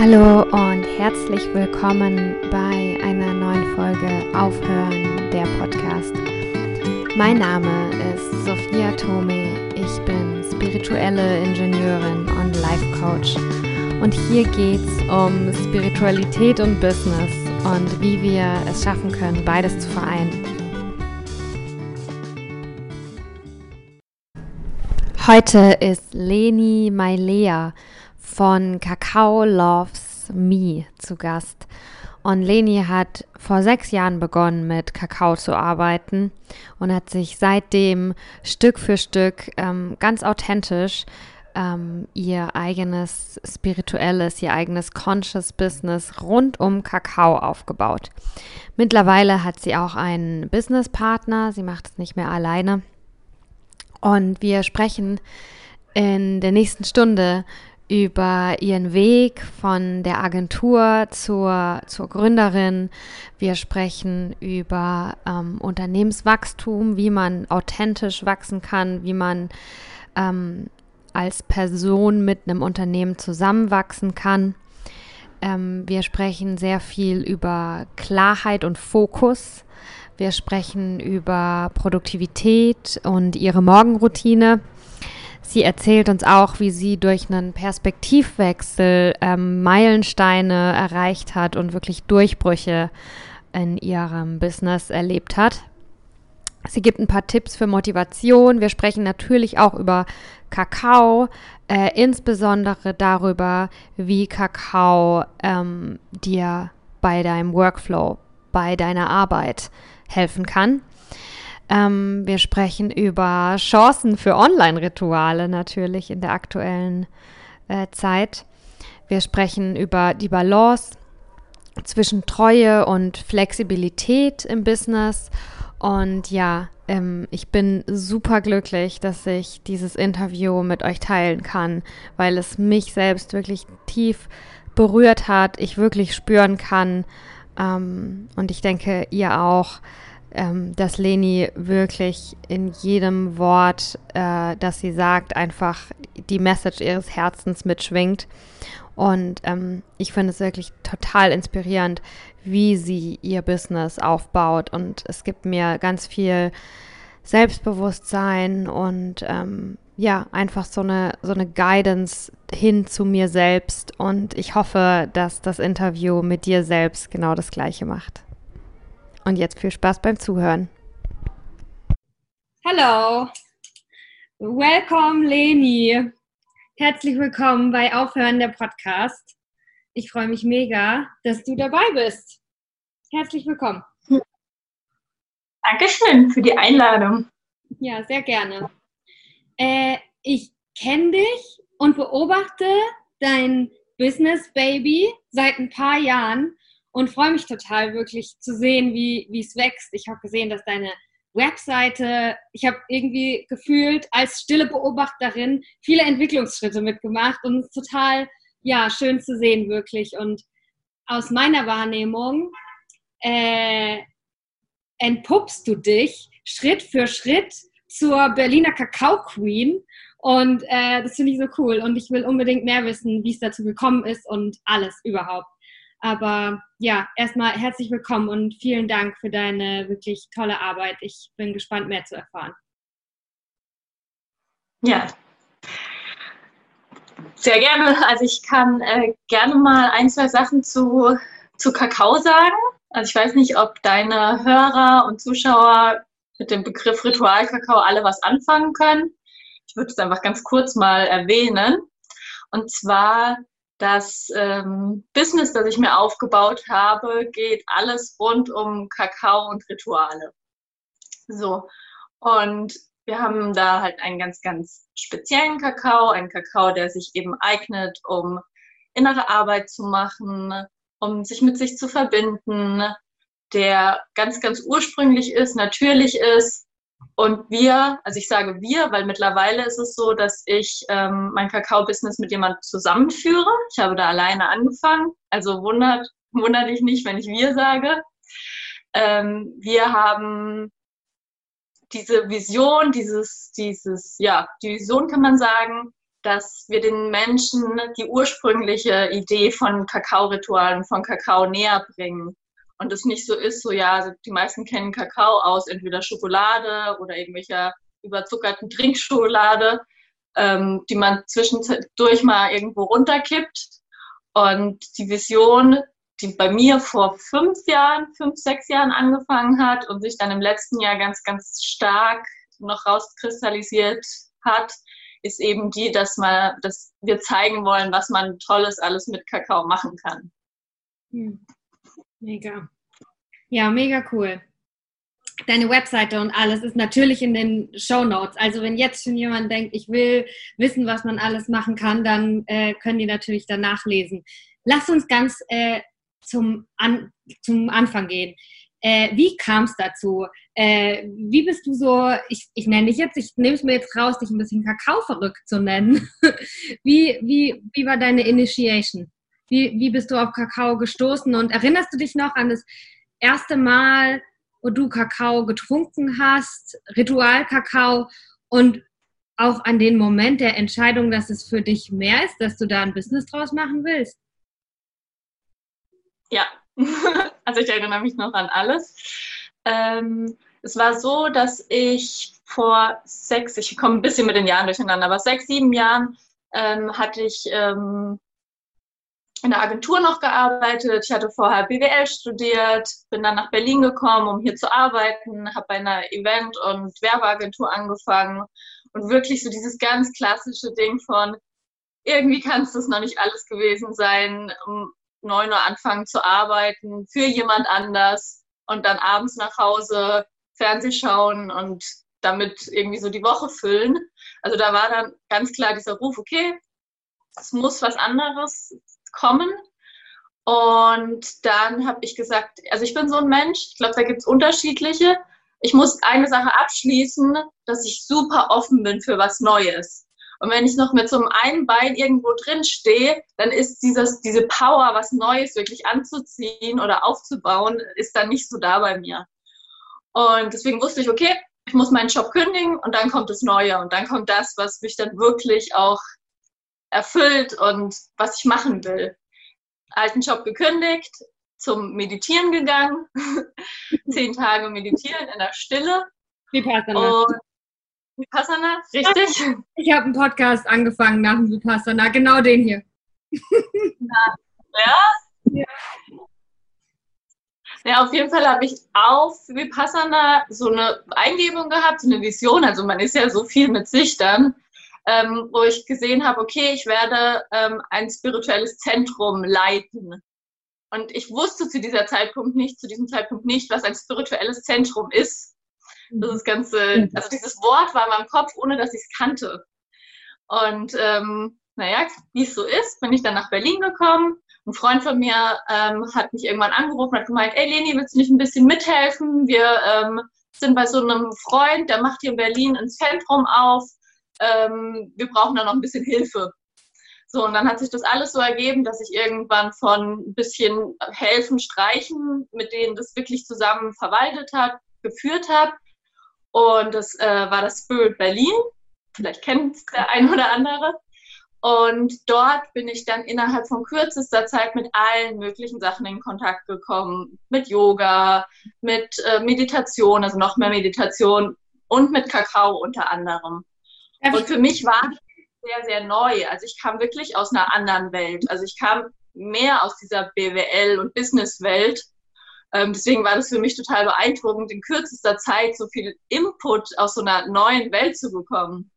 Hallo und herzlich willkommen bei einer neuen Folge Aufhören der Podcast. Mein Name ist Sophia Tome. Ich bin spirituelle Ingenieurin und Life Coach. Und hier geht es um Spiritualität und Business und wie wir es schaffen können, beides zu vereinen. Heute ist Leni Mailea von Kakao Loves Me zu Gast. Und Leni hat vor sechs Jahren begonnen, mit Kakao zu arbeiten und hat sich seitdem Stück für Stück ähm, ganz authentisch ähm, ihr eigenes spirituelles, ihr eigenes Conscious Business rund um Kakao aufgebaut. Mittlerweile hat sie auch einen Businesspartner, sie macht es nicht mehr alleine. Und wir sprechen in der nächsten Stunde über ihren Weg von der Agentur zur, zur Gründerin. Wir sprechen über ähm, Unternehmenswachstum, wie man authentisch wachsen kann, wie man ähm, als Person mit einem Unternehmen zusammenwachsen kann. Ähm, wir sprechen sehr viel über Klarheit und Fokus. Wir sprechen über Produktivität und ihre Morgenroutine. Sie erzählt uns auch, wie sie durch einen Perspektivwechsel ähm, Meilensteine erreicht hat und wirklich Durchbrüche in ihrem Business erlebt hat. Sie gibt ein paar Tipps für Motivation. Wir sprechen natürlich auch über Kakao, äh, insbesondere darüber, wie Kakao ähm, dir bei deinem Workflow, bei deiner Arbeit helfen kann. Ähm, wir sprechen über Chancen für Online-Rituale natürlich in der aktuellen äh, Zeit. Wir sprechen über die Balance zwischen Treue und Flexibilität im Business. Und ja, ähm, ich bin super glücklich, dass ich dieses Interview mit euch teilen kann, weil es mich selbst wirklich tief berührt hat, ich wirklich spüren kann. Ähm, und ich denke, ihr auch ähm, dass Leni wirklich in jedem Wort, äh, das sie sagt, einfach die Message ihres Herzens mitschwingt. Und ähm, ich finde es wirklich total inspirierend, wie sie ihr Business aufbaut. Und es gibt mir ganz viel Selbstbewusstsein und ähm, ja, einfach so eine, so eine Guidance hin zu mir selbst. Und ich hoffe, dass das Interview mit dir selbst genau das gleiche macht. Und jetzt viel Spaß beim Zuhören. Hallo, welcome Leni. Herzlich willkommen bei Aufhören der Podcast. Ich freue mich mega, dass du dabei bist. Herzlich willkommen. Dankeschön für die Einladung. Ja, sehr gerne. Äh, ich kenne dich und beobachte dein Business Baby seit ein paar Jahren und freue mich total wirklich zu sehen, wie es wächst. Ich habe gesehen, dass deine Webseite, ich habe irgendwie gefühlt als stille Beobachterin viele Entwicklungsschritte mitgemacht und es ist total ja, schön zu sehen wirklich. Und aus meiner Wahrnehmung äh, entpuppst du dich Schritt für Schritt zur Berliner Kakao Queen. Und äh, das finde ich so cool. Und ich will unbedingt mehr wissen, wie es dazu gekommen ist und alles überhaupt. Aber ja, erstmal herzlich willkommen und vielen Dank für deine wirklich tolle Arbeit. Ich bin gespannt, mehr zu erfahren. Ja, sehr gerne. Also ich kann äh, gerne mal ein, zwei Sachen zu, zu Kakao sagen. Also ich weiß nicht, ob deine Hörer und Zuschauer mit dem Begriff Ritualkakao alle was anfangen können. Ich würde es einfach ganz kurz mal erwähnen. Und zwar das ähm, Business, das ich mir aufgebaut habe, geht alles rund um Kakao und Rituale. So. Und wir haben da halt einen ganz, ganz speziellen Kakao, einen Kakao, der sich eben eignet, um innere Arbeit zu machen, um sich mit sich zu verbinden, der ganz, ganz ursprünglich ist, natürlich ist, und wir, also ich sage wir, weil mittlerweile ist es so, dass ich ähm, mein Kakao-Business mit jemandem zusammenführe. Ich habe da alleine angefangen, also wundert, wundert dich nicht, wenn ich wir sage. Ähm, wir haben diese Vision, dieses, dieses, ja, die Vision kann man sagen, dass wir den Menschen die ursprüngliche Idee von Kakao-Ritualen, von Kakao näher bringen. Und es nicht so ist, so ja, also die meisten kennen Kakao aus entweder Schokolade oder irgendwelcher überzuckerten Trinkschokolade, ähm, die man zwischendurch mal irgendwo runterkippt. Und die Vision, die bei mir vor fünf Jahren, fünf, sechs Jahren angefangen hat und sich dann im letzten Jahr ganz, ganz stark noch rauskristallisiert hat, ist eben die, dass, man, dass wir zeigen wollen, was man Tolles alles mit Kakao machen kann. Hm. Mega. Ja, mega cool. Deine Webseite und alles ist natürlich in den Show Notes. Also wenn jetzt schon jemand denkt, ich will wissen, was man alles machen kann, dann äh, können die natürlich danach lesen. Lass uns ganz äh, zum, An zum Anfang gehen. Äh, wie kam es dazu? Äh, wie bist du so, ich, ich nenne dich jetzt, ich nehme es mir jetzt raus, dich ein bisschen Kakao verrückt zu nennen. wie, wie, wie war deine Initiation? Wie, wie bist du auf Kakao gestoßen und erinnerst du dich noch an das erste Mal, wo du Kakao getrunken hast, Ritual-Kakao und auch an den Moment der Entscheidung, dass es für dich mehr ist, dass du da ein Business draus machen willst? Ja, also ich erinnere mich noch an alles. Ähm, es war so, dass ich vor sechs, ich komme ein bisschen mit den Jahren durcheinander, aber sechs, sieben Jahren ähm, hatte ich ähm, in der Agentur noch gearbeitet. Ich hatte vorher BWL studiert, bin dann nach Berlin gekommen, um hier zu arbeiten, habe bei einer Event- und Werbeagentur angefangen und wirklich so dieses ganz klassische Ding von irgendwie kann es das noch nicht alles gewesen sein, um neun Uhr anfangen zu arbeiten für jemand anders und dann abends nach Hause Fernseh schauen und damit irgendwie so die Woche füllen. Also da war dann ganz klar dieser Ruf, okay, es muss was anderes kommen. Und dann habe ich gesagt, also ich bin so ein Mensch, ich glaube, da gibt es unterschiedliche. Ich muss eine Sache abschließen, dass ich super offen bin für was Neues. Und wenn ich noch mit so einem Bein irgendwo drin stehe, dann ist dieses, diese Power, was Neues wirklich anzuziehen oder aufzubauen, ist dann nicht so da bei mir. Und deswegen wusste ich, okay, ich muss meinen Job kündigen und dann kommt das Neue und dann kommt das, was mich dann wirklich auch erfüllt und was ich machen will. Alten Job gekündigt, zum Meditieren gegangen, zehn Tage meditieren in der Stille. Vipassana. Und Vipassana, richtig? Ich habe einen Podcast angefangen nach dem Vipassana, genau den hier. ja? ja. Ja, auf jeden Fall habe ich auf Vipassana so eine Eingebung gehabt, so eine Vision. Also man ist ja so viel mit sich dann ähm, wo ich gesehen habe, okay, ich werde ähm, ein spirituelles Zentrum leiten. Und ich wusste zu dieser Zeitpunkt nicht, zu diesem Zeitpunkt nicht, was ein spirituelles Zentrum ist. Das ist ganze, also dieses Wort war in meinem Kopf, ohne dass ich es kannte. Und ähm, naja, wie es so ist, bin ich dann nach Berlin gekommen. Ein Freund von mir ähm, hat mich irgendwann angerufen und hat gemeint, ey Leni, willst du nicht ein bisschen mithelfen? Wir ähm, sind bei so einem Freund, der macht hier in Berlin ein Zentrum auf ähm, wir brauchen da noch ein bisschen Hilfe. So, und dann hat sich das alles so ergeben, dass ich irgendwann von ein bisschen helfen, streichen, mit denen das wirklich zusammen verwaltet hat, geführt habe. Und das äh, war das Spirit Berlin. Vielleicht kennt es der ein oder andere. Und dort bin ich dann innerhalb von kürzester Zeit mit allen möglichen Sachen in Kontakt gekommen. Mit Yoga, mit äh, Meditation, also noch mehr Meditation und mit Kakao unter anderem. Und für mich war sehr, sehr neu. Also ich kam wirklich aus einer anderen Welt. Also ich kam mehr aus dieser BWL- und Businesswelt. Ähm, deswegen war das für mich total beeindruckend, in kürzester Zeit so viel Input aus so einer neuen Welt zu bekommen.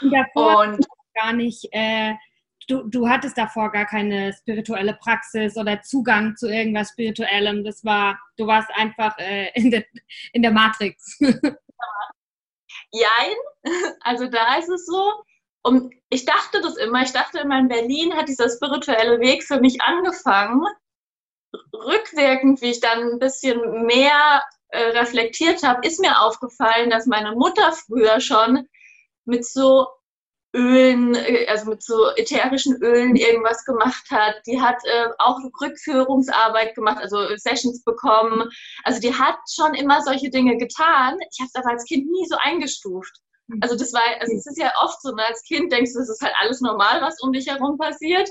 Und davor und gar nicht, äh, du, du hattest davor gar keine spirituelle Praxis oder Zugang zu irgendwas Spirituellem. Das war, du warst einfach äh, in, der, in der Matrix. Jein, also da ist es so. Und ich dachte das immer, ich dachte immer, in Berlin hat dieser spirituelle Weg für mich angefangen. Rückwirkend, wie ich dann ein bisschen mehr äh, reflektiert habe, ist mir aufgefallen, dass meine Mutter früher schon mit so Ölen, äh, also mit so ätherischen Ölen irgendwas gemacht hat. Die hat äh, auch Rückführungsarbeit gemacht, also Sessions bekommen. Also die hat schon immer solche Dinge getan. Ich habe es aber als Kind nie so eingestuft. Mhm. Also das war, also es ist ja oft so, ne, als Kind denkst du, es ist halt alles normal, was um dich herum passiert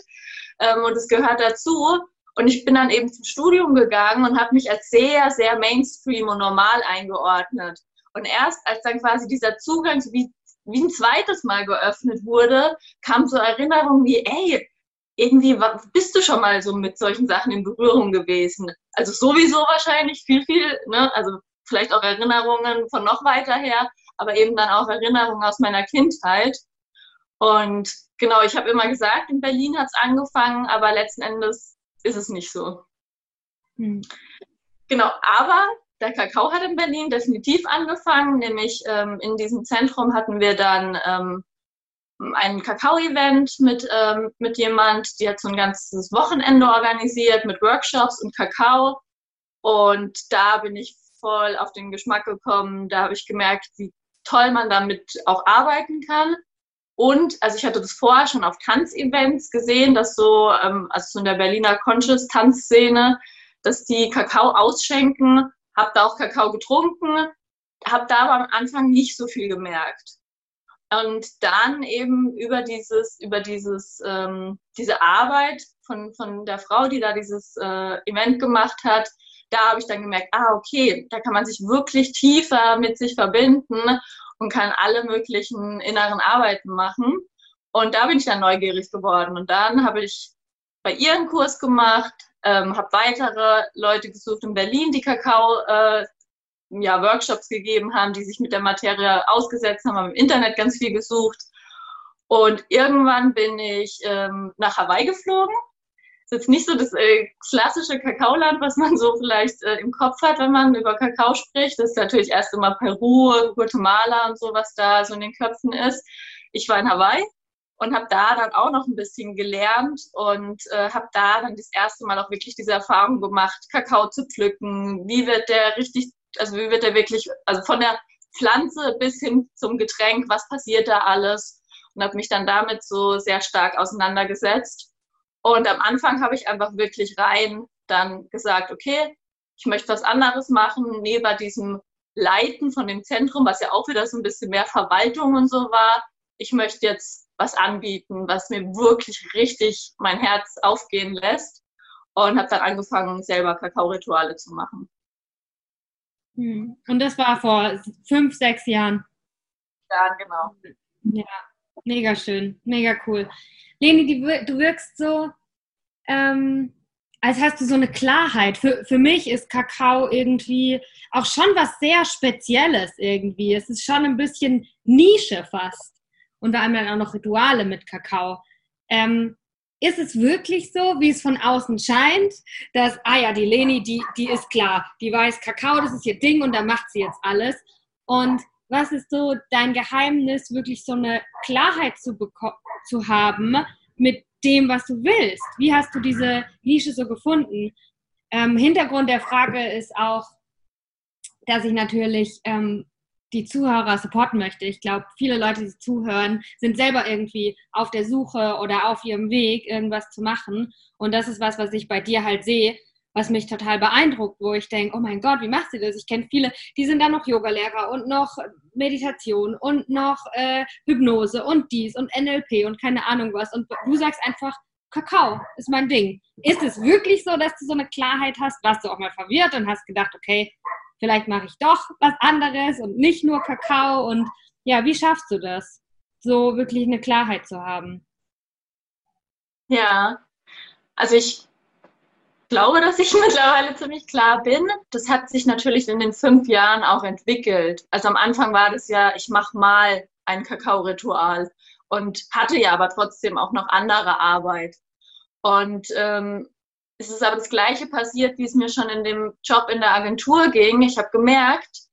ähm, und es gehört dazu. Und ich bin dann eben zum Studium gegangen und habe mich als sehr, sehr Mainstream und normal eingeordnet. Und erst als dann quasi dieser Zugang wie, wie ein zweites Mal geöffnet wurde, kam so Erinnerung wie, ey, irgendwie bist du schon mal so mit solchen Sachen in Berührung gewesen. Also sowieso wahrscheinlich viel, viel, ne? also vielleicht auch Erinnerungen von noch weiter her, aber eben dann auch Erinnerungen aus meiner Kindheit. Und genau, ich habe immer gesagt, in Berlin hat es angefangen, aber letzten Endes ist es nicht so. Hm. Genau, aber der Kakao hat in Berlin definitiv angefangen, nämlich ähm, in diesem Zentrum hatten wir dann ähm, ein Kakao-Event mit, ähm, mit jemand, die hat so ein ganzes Wochenende organisiert mit Workshops und Kakao. Und da bin ich voll auf den Geschmack gekommen. Da habe ich gemerkt, wie toll man damit auch arbeiten kann. Und, also ich hatte das vorher schon auf Tanzevents gesehen, dass so, ähm, also so in der Berliner Conscious-Tanzszene, dass die Kakao ausschenken, habe da auch Kakao getrunken, habe da aber am Anfang nicht so viel gemerkt. Und dann eben über dieses, über dieses, ähm, diese Arbeit von, von der Frau, die da dieses äh, Event gemacht hat, da habe ich dann gemerkt, ah, okay, da kann man sich wirklich tiefer mit sich verbinden und kann alle möglichen inneren Arbeiten machen. Und da bin ich dann neugierig geworden. Und dann habe ich bei ihr einen Kurs gemacht, ähm, habe weitere Leute gesucht in Berlin, die Kakao äh, ja, Workshops gegeben haben, die sich mit der Materie ausgesetzt haben, haben im Internet ganz viel gesucht. Und irgendwann bin ich ähm, nach Hawaii geflogen ist jetzt nicht so das äh, klassische Kakaoland, was man so vielleicht äh, im Kopf hat, wenn man über Kakao spricht. Das ist natürlich erst immer Peru, Guatemala und so, was da so in den Köpfen ist. Ich war in Hawaii und habe da dann auch noch ein bisschen gelernt und äh, habe da dann das erste Mal auch wirklich diese Erfahrung gemacht, Kakao zu pflücken. Wie wird der richtig, also wie wird der wirklich, also von der Pflanze bis hin zum Getränk, was passiert da alles? Und habe mich dann damit so sehr stark auseinandergesetzt und am Anfang habe ich einfach wirklich rein dann gesagt, okay, ich möchte was anderes machen, neben diesem Leiten von dem Zentrum, was ja auch wieder so ein bisschen mehr Verwaltung und so war. Ich möchte jetzt was anbieten, was mir wirklich richtig mein Herz aufgehen lässt. Und habe dann angefangen, selber Kakao-Rituale zu machen. Hm. Und das war vor fünf, sechs Jahren. Ja, genau. Ja, mega schön, mega cool. Leni, du wirkst so, ähm, als hast du so eine Klarheit. Für, für mich ist Kakao irgendwie auch schon was sehr Spezielles irgendwie. Es ist schon ein bisschen Nische fast. Haben wir dann auch noch Rituale mit Kakao. Ähm, ist es wirklich so, wie es von außen scheint, dass, ah ja, die Leni, die, die ist klar, die weiß, Kakao, das ist ihr Ding und da macht sie jetzt alles. Und was ist so dein Geheimnis, wirklich so eine Klarheit zu, zu haben mit dem, was du willst? Wie hast du diese Nische so gefunden? Ähm, Hintergrund der Frage ist auch, dass ich natürlich ähm, die Zuhörer supporten möchte. Ich glaube, viele Leute, die zuhören, sind selber irgendwie auf der Suche oder auf ihrem Weg, irgendwas zu machen. Und das ist was, was ich bei dir halt sehe, was mich total beeindruckt, wo ich denke, oh mein Gott, wie macht sie das? Ich kenne viele, die sind dann noch Yogalehrer und noch Meditation und noch äh, Hypnose und dies und NLP und keine Ahnung was. Und du sagst einfach, Kakao ist mein Ding. Ist es wirklich so, dass du so eine Klarheit hast? Warst du auch mal verwirrt und hast gedacht, okay, vielleicht mache ich doch was anderes und nicht nur Kakao? Und ja, wie schaffst du das, so wirklich eine Klarheit zu haben? Ja, also ich glaube, dass ich mittlerweile ziemlich klar bin. Das hat sich natürlich in den fünf Jahren auch entwickelt. Also am Anfang war das ja, ich mache mal ein Kakao-Ritual und hatte ja aber trotzdem auch noch andere Arbeit. Und ähm, es ist aber das Gleiche passiert, wie es mir schon in dem Job in der Agentur ging. Ich habe gemerkt,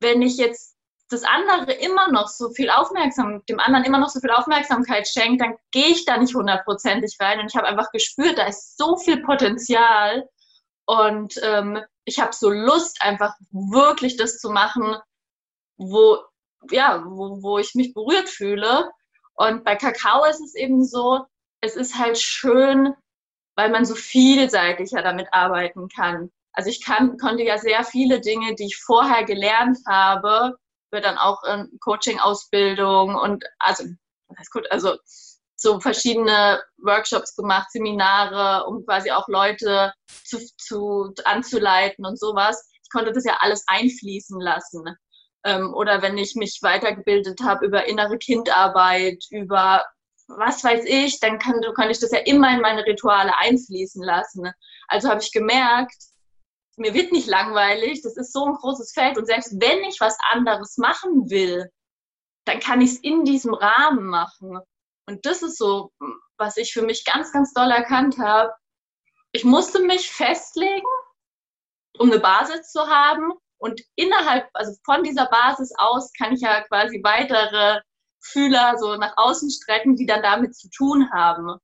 wenn ich jetzt das andere immer noch so viel Aufmerksamkeit, dem anderen immer noch so viel Aufmerksamkeit schenkt, dann gehe ich da nicht hundertprozentig rein. Und ich habe einfach gespürt, da ist so viel Potenzial. Und ähm, ich habe so Lust, einfach wirklich das zu machen, wo, ja, wo, wo ich mich berührt fühle. Und bei Kakao ist es eben so, es ist halt schön, weil man so vielseitiger damit arbeiten kann. Also ich kann, konnte ja sehr viele Dinge, die ich vorher gelernt habe, über dann auch ähm, Coaching-Ausbildung und also, gut, also so verschiedene Workshops gemacht, Seminare, um quasi auch Leute zu, zu anzuleiten und sowas. Ich konnte das ja alles einfließen lassen. Ähm, oder wenn ich mich weitergebildet habe über innere Kindarbeit, über was weiß ich, dann kann, kann ich das ja immer in meine Rituale einfließen lassen. Also habe ich gemerkt, mir wird nicht langweilig, das ist so ein großes Feld und selbst wenn ich was anderes machen will, dann kann ich es in diesem Rahmen machen. Und das ist so, was ich für mich ganz, ganz doll erkannt habe. Ich musste mich festlegen, um eine Basis zu haben. Und innerhalb, also von dieser Basis aus, kann ich ja quasi weitere Fühler so nach außen strecken, die dann damit zu tun haben.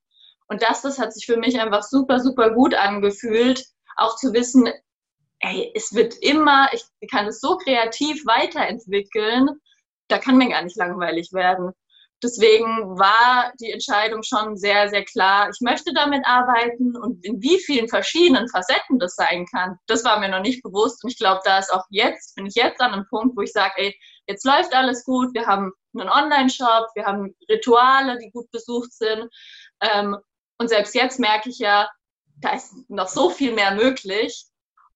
Und das, das hat sich für mich einfach super, super gut angefühlt, auch zu wissen, ey, es wird immer, ich kann es so kreativ weiterentwickeln, da kann mir gar nicht langweilig werden. Deswegen war die Entscheidung schon sehr, sehr klar. Ich möchte damit arbeiten und in wie vielen verschiedenen Facetten das sein kann, das war mir noch nicht bewusst. Und ich glaube, da ist auch jetzt, bin ich jetzt an einem Punkt, wo ich sage, ey, jetzt läuft alles gut, wir haben einen Online-Shop, wir haben Rituale, die gut besucht sind. Ähm, und selbst jetzt merke ich ja, da ist noch so viel mehr möglich.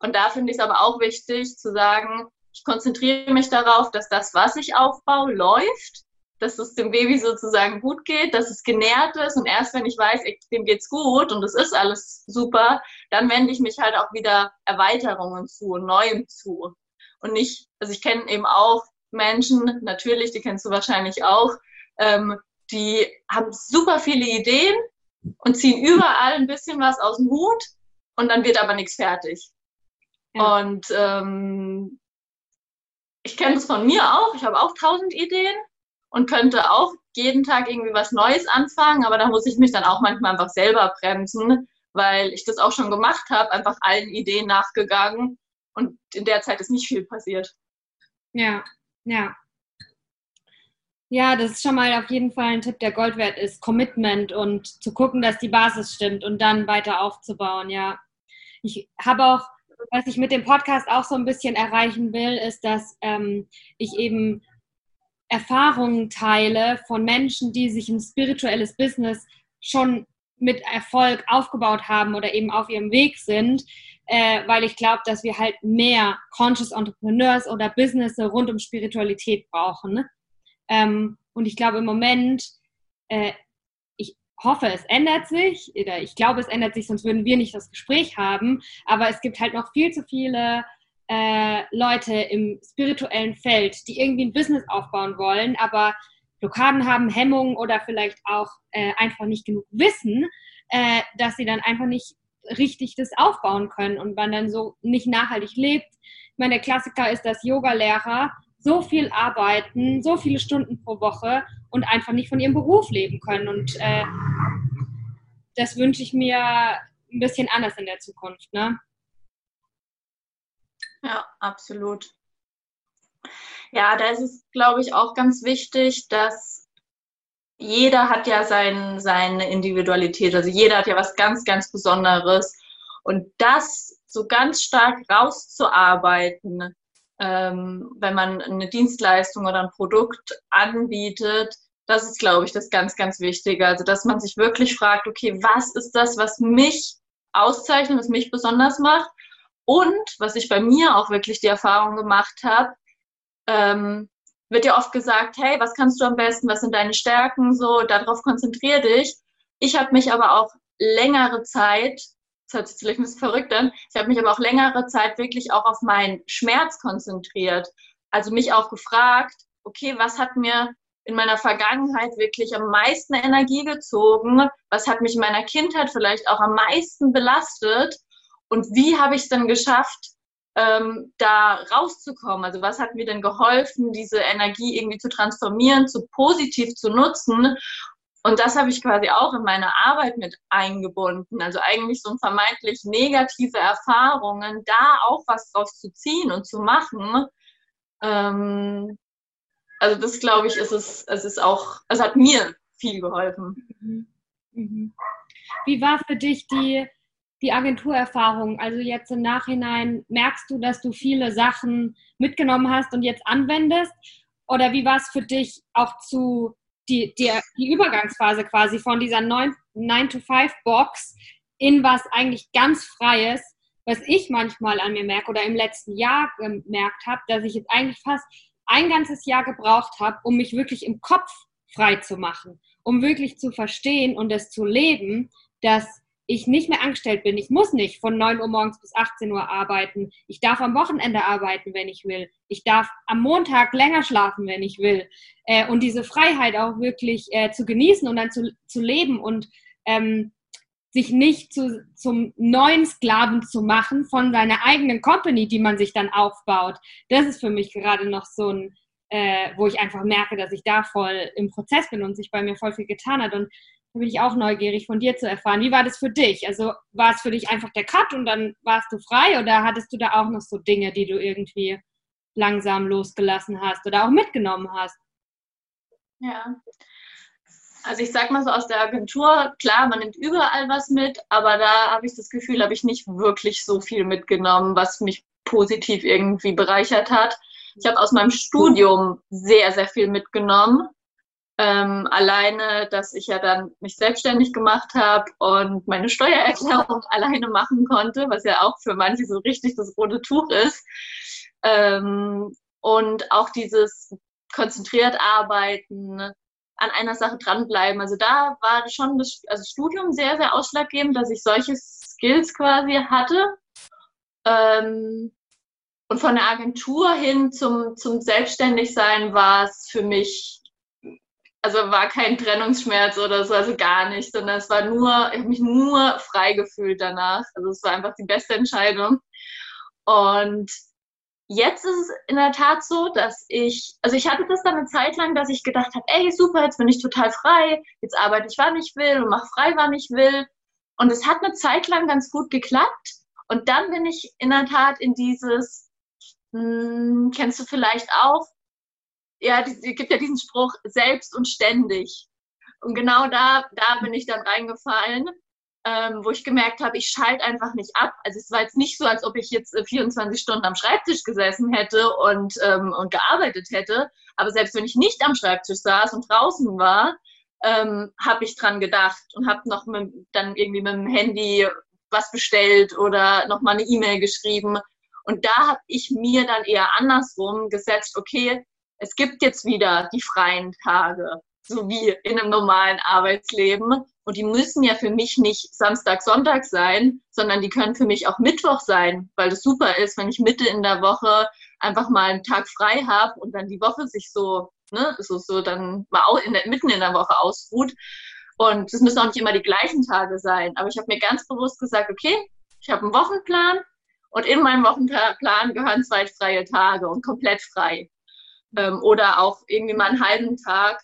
Und da finde ich es aber auch wichtig zu sagen, ich konzentriere mich darauf, dass das, was ich aufbaue, läuft, dass es dem Baby sozusagen gut geht, dass es genährt ist und erst wenn ich weiß, dem geht's gut und es ist alles super, dann wende ich mich halt auch wieder Erweiterungen zu, Neuem zu. Und nicht, also ich kenne eben auch Menschen, natürlich, die kennst du wahrscheinlich auch, ähm, die haben super viele Ideen und ziehen überall ein bisschen was aus dem Hut und dann wird aber nichts fertig. Ja. Und ähm, ich kenne das von mir auch. Ich habe auch tausend Ideen und könnte auch jeden Tag irgendwie was Neues anfangen, aber da muss ich mich dann auch manchmal einfach selber bremsen, weil ich das auch schon gemacht habe, einfach allen Ideen nachgegangen und in der Zeit ist nicht viel passiert. Ja, ja. Ja, das ist schon mal auf jeden Fall ein Tipp, der Gold wert ist. Commitment und zu gucken, dass die Basis stimmt und dann weiter aufzubauen, ja. Ich habe auch, was ich mit dem Podcast auch so ein bisschen erreichen will, ist, dass ähm, ich eben Erfahrungen teile von Menschen, die sich ein spirituelles Business schon mit Erfolg aufgebaut haben oder eben auf ihrem Weg sind, äh, weil ich glaube, dass wir halt mehr Conscious Entrepreneurs oder Business rund um Spiritualität brauchen. Ne? Ähm, und ich glaube im Moment, äh, ich hoffe, es ändert sich, oder ich glaube, es ändert sich, sonst würden wir nicht das Gespräch haben, aber es gibt halt noch viel zu viele äh, Leute im spirituellen Feld, die irgendwie ein Business aufbauen wollen, aber Blockaden haben, Hemmungen oder vielleicht auch äh, einfach nicht genug Wissen, äh, dass sie dann einfach nicht richtig das aufbauen können und man dann so nicht nachhaltig lebt. Ich meine, der Klassiker ist, dass Yogalehrer so viel arbeiten, so viele Stunden pro Woche und einfach nicht von ihrem Beruf leben können. Und äh, das wünsche ich mir ein bisschen anders in der Zukunft. Ne? Ja, absolut. Ja, da ist es, glaube ich, auch ganz wichtig, dass jeder hat ja sein, seine Individualität, also jeder hat ja was ganz, ganz Besonderes. Und das so ganz stark rauszuarbeiten, ähm, wenn man eine Dienstleistung oder ein Produkt anbietet, das ist, glaube ich, das ganz, ganz Wichtige. Also, dass man sich wirklich fragt, okay, was ist das, was mich auszeichnet, was mich besonders macht? Und was ich bei mir auch wirklich die Erfahrung gemacht habe, ähm, wird ja oft gesagt, hey, was kannst du am besten, was sind deine Stärken, so, darauf konzentrier dich. Ich habe mich aber auch längere Zeit, das hört sich vielleicht ein bisschen verrückt an, ich habe mich aber auch längere Zeit wirklich auch auf meinen Schmerz konzentriert. Also mich auch gefragt, okay, was hat mir in meiner Vergangenheit wirklich am meisten Energie gezogen? Was hat mich in meiner Kindheit vielleicht auch am meisten belastet? Und wie habe ich es dann geschafft, ähm, da rauszukommen? Also was hat mir denn geholfen, diese Energie irgendwie zu transformieren, zu positiv zu nutzen? Und das habe ich quasi auch in meine Arbeit mit eingebunden. Also eigentlich so vermeintlich negative Erfahrungen, da auch was draus zu ziehen und zu machen. Ähm, also das glaube ich, ist es, es ist auch, es hat mir viel geholfen. Mhm. Mhm. Wie war für dich die die Agenturerfahrung? Also jetzt im Nachhinein merkst du, dass du viele Sachen mitgenommen hast und jetzt anwendest? Oder wie war es für dich auch zu die, die, die Übergangsphase quasi von dieser 9-to-5-Box in was eigentlich ganz Freies, was ich manchmal an mir merke oder im letzten Jahr gemerkt habe, dass ich jetzt eigentlich fast ein ganzes Jahr gebraucht habe, um mich wirklich im Kopf frei zu machen, um wirklich zu verstehen und es zu leben, dass ich nicht mehr angestellt bin. Ich muss nicht von 9 Uhr morgens bis 18 Uhr arbeiten. Ich darf am Wochenende arbeiten, wenn ich will. Ich darf am Montag länger schlafen, wenn ich will. Äh, und diese Freiheit auch wirklich äh, zu genießen und dann zu, zu leben und ähm, sich nicht zu, zum neuen Sklaven zu machen von seiner eigenen Company, die man sich dann aufbaut. Das ist für mich gerade noch so ein, äh, wo ich einfach merke, dass ich da voll im Prozess bin und sich bei mir voll viel getan hat. Und da bin ich auch neugierig von dir zu erfahren. Wie war das für dich? Also war es für dich einfach der Cut und dann warst du frei oder hattest du da auch noch so Dinge, die du irgendwie langsam losgelassen hast oder auch mitgenommen hast? Ja. Also ich sag mal so aus der Agentur, klar, man nimmt überall was mit, aber da habe ich das Gefühl, habe ich nicht wirklich so viel mitgenommen, was mich positiv irgendwie bereichert hat. Ich habe aus meinem Studium sehr, sehr viel mitgenommen. Ähm, alleine, dass ich ja dann mich selbstständig gemacht habe und meine Steuererklärung alleine machen konnte, was ja auch für manche so richtig das rote Tuch ist. Ähm, und auch dieses konzentriert arbeiten, an einer Sache dranbleiben. Also da war schon das also Studium sehr, sehr ausschlaggebend, dass ich solche Skills quasi hatte. Ähm, und von der Agentur hin zum, zum Selbstständigsein war es für mich also war kein Trennungsschmerz oder so, also gar nicht, sondern es war nur, ich habe mich nur frei gefühlt danach. Also es war einfach die beste Entscheidung. Und jetzt ist es in der Tat so, dass ich, also ich hatte das dann eine Zeit lang, dass ich gedacht habe, ey, super, jetzt bin ich total frei, jetzt arbeite ich, wann ich will und mache frei, wann ich will. Und es hat eine Zeit lang ganz gut geklappt. Und dann bin ich in der Tat in dieses, mh, hm, kennst du vielleicht auch, ja, es gibt ja diesen Spruch, selbst und ständig. Und genau da, da bin ich dann reingefallen, ähm, wo ich gemerkt habe, ich schalte einfach nicht ab. Also es war jetzt nicht so, als ob ich jetzt 24 äh, Stunden am Schreibtisch gesessen hätte und, ähm, und gearbeitet hätte. Aber selbst wenn ich nicht am Schreibtisch saß und draußen war, ähm, habe ich dran gedacht und habe noch mit, dann irgendwie mit dem Handy was bestellt oder noch mal eine E-Mail geschrieben. Und da habe ich mir dann eher andersrum gesetzt, okay, es gibt jetzt wieder die freien Tage, so wie in einem normalen Arbeitsleben. Und die müssen ja für mich nicht Samstag, Sonntag sein, sondern die können für mich auch Mittwoch sein, weil das super ist, wenn ich Mitte in der Woche einfach mal einen Tag frei habe und dann die Woche sich so, ne, so, so dann mal auch in der, mitten in der Woche ausruht. Und es müssen auch nicht immer die gleichen Tage sein. Aber ich habe mir ganz bewusst gesagt, okay, ich habe einen Wochenplan und in meinem Wochenplan gehören zwei freie Tage und komplett frei ähm, oder auch irgendwie mal einen halben Tag.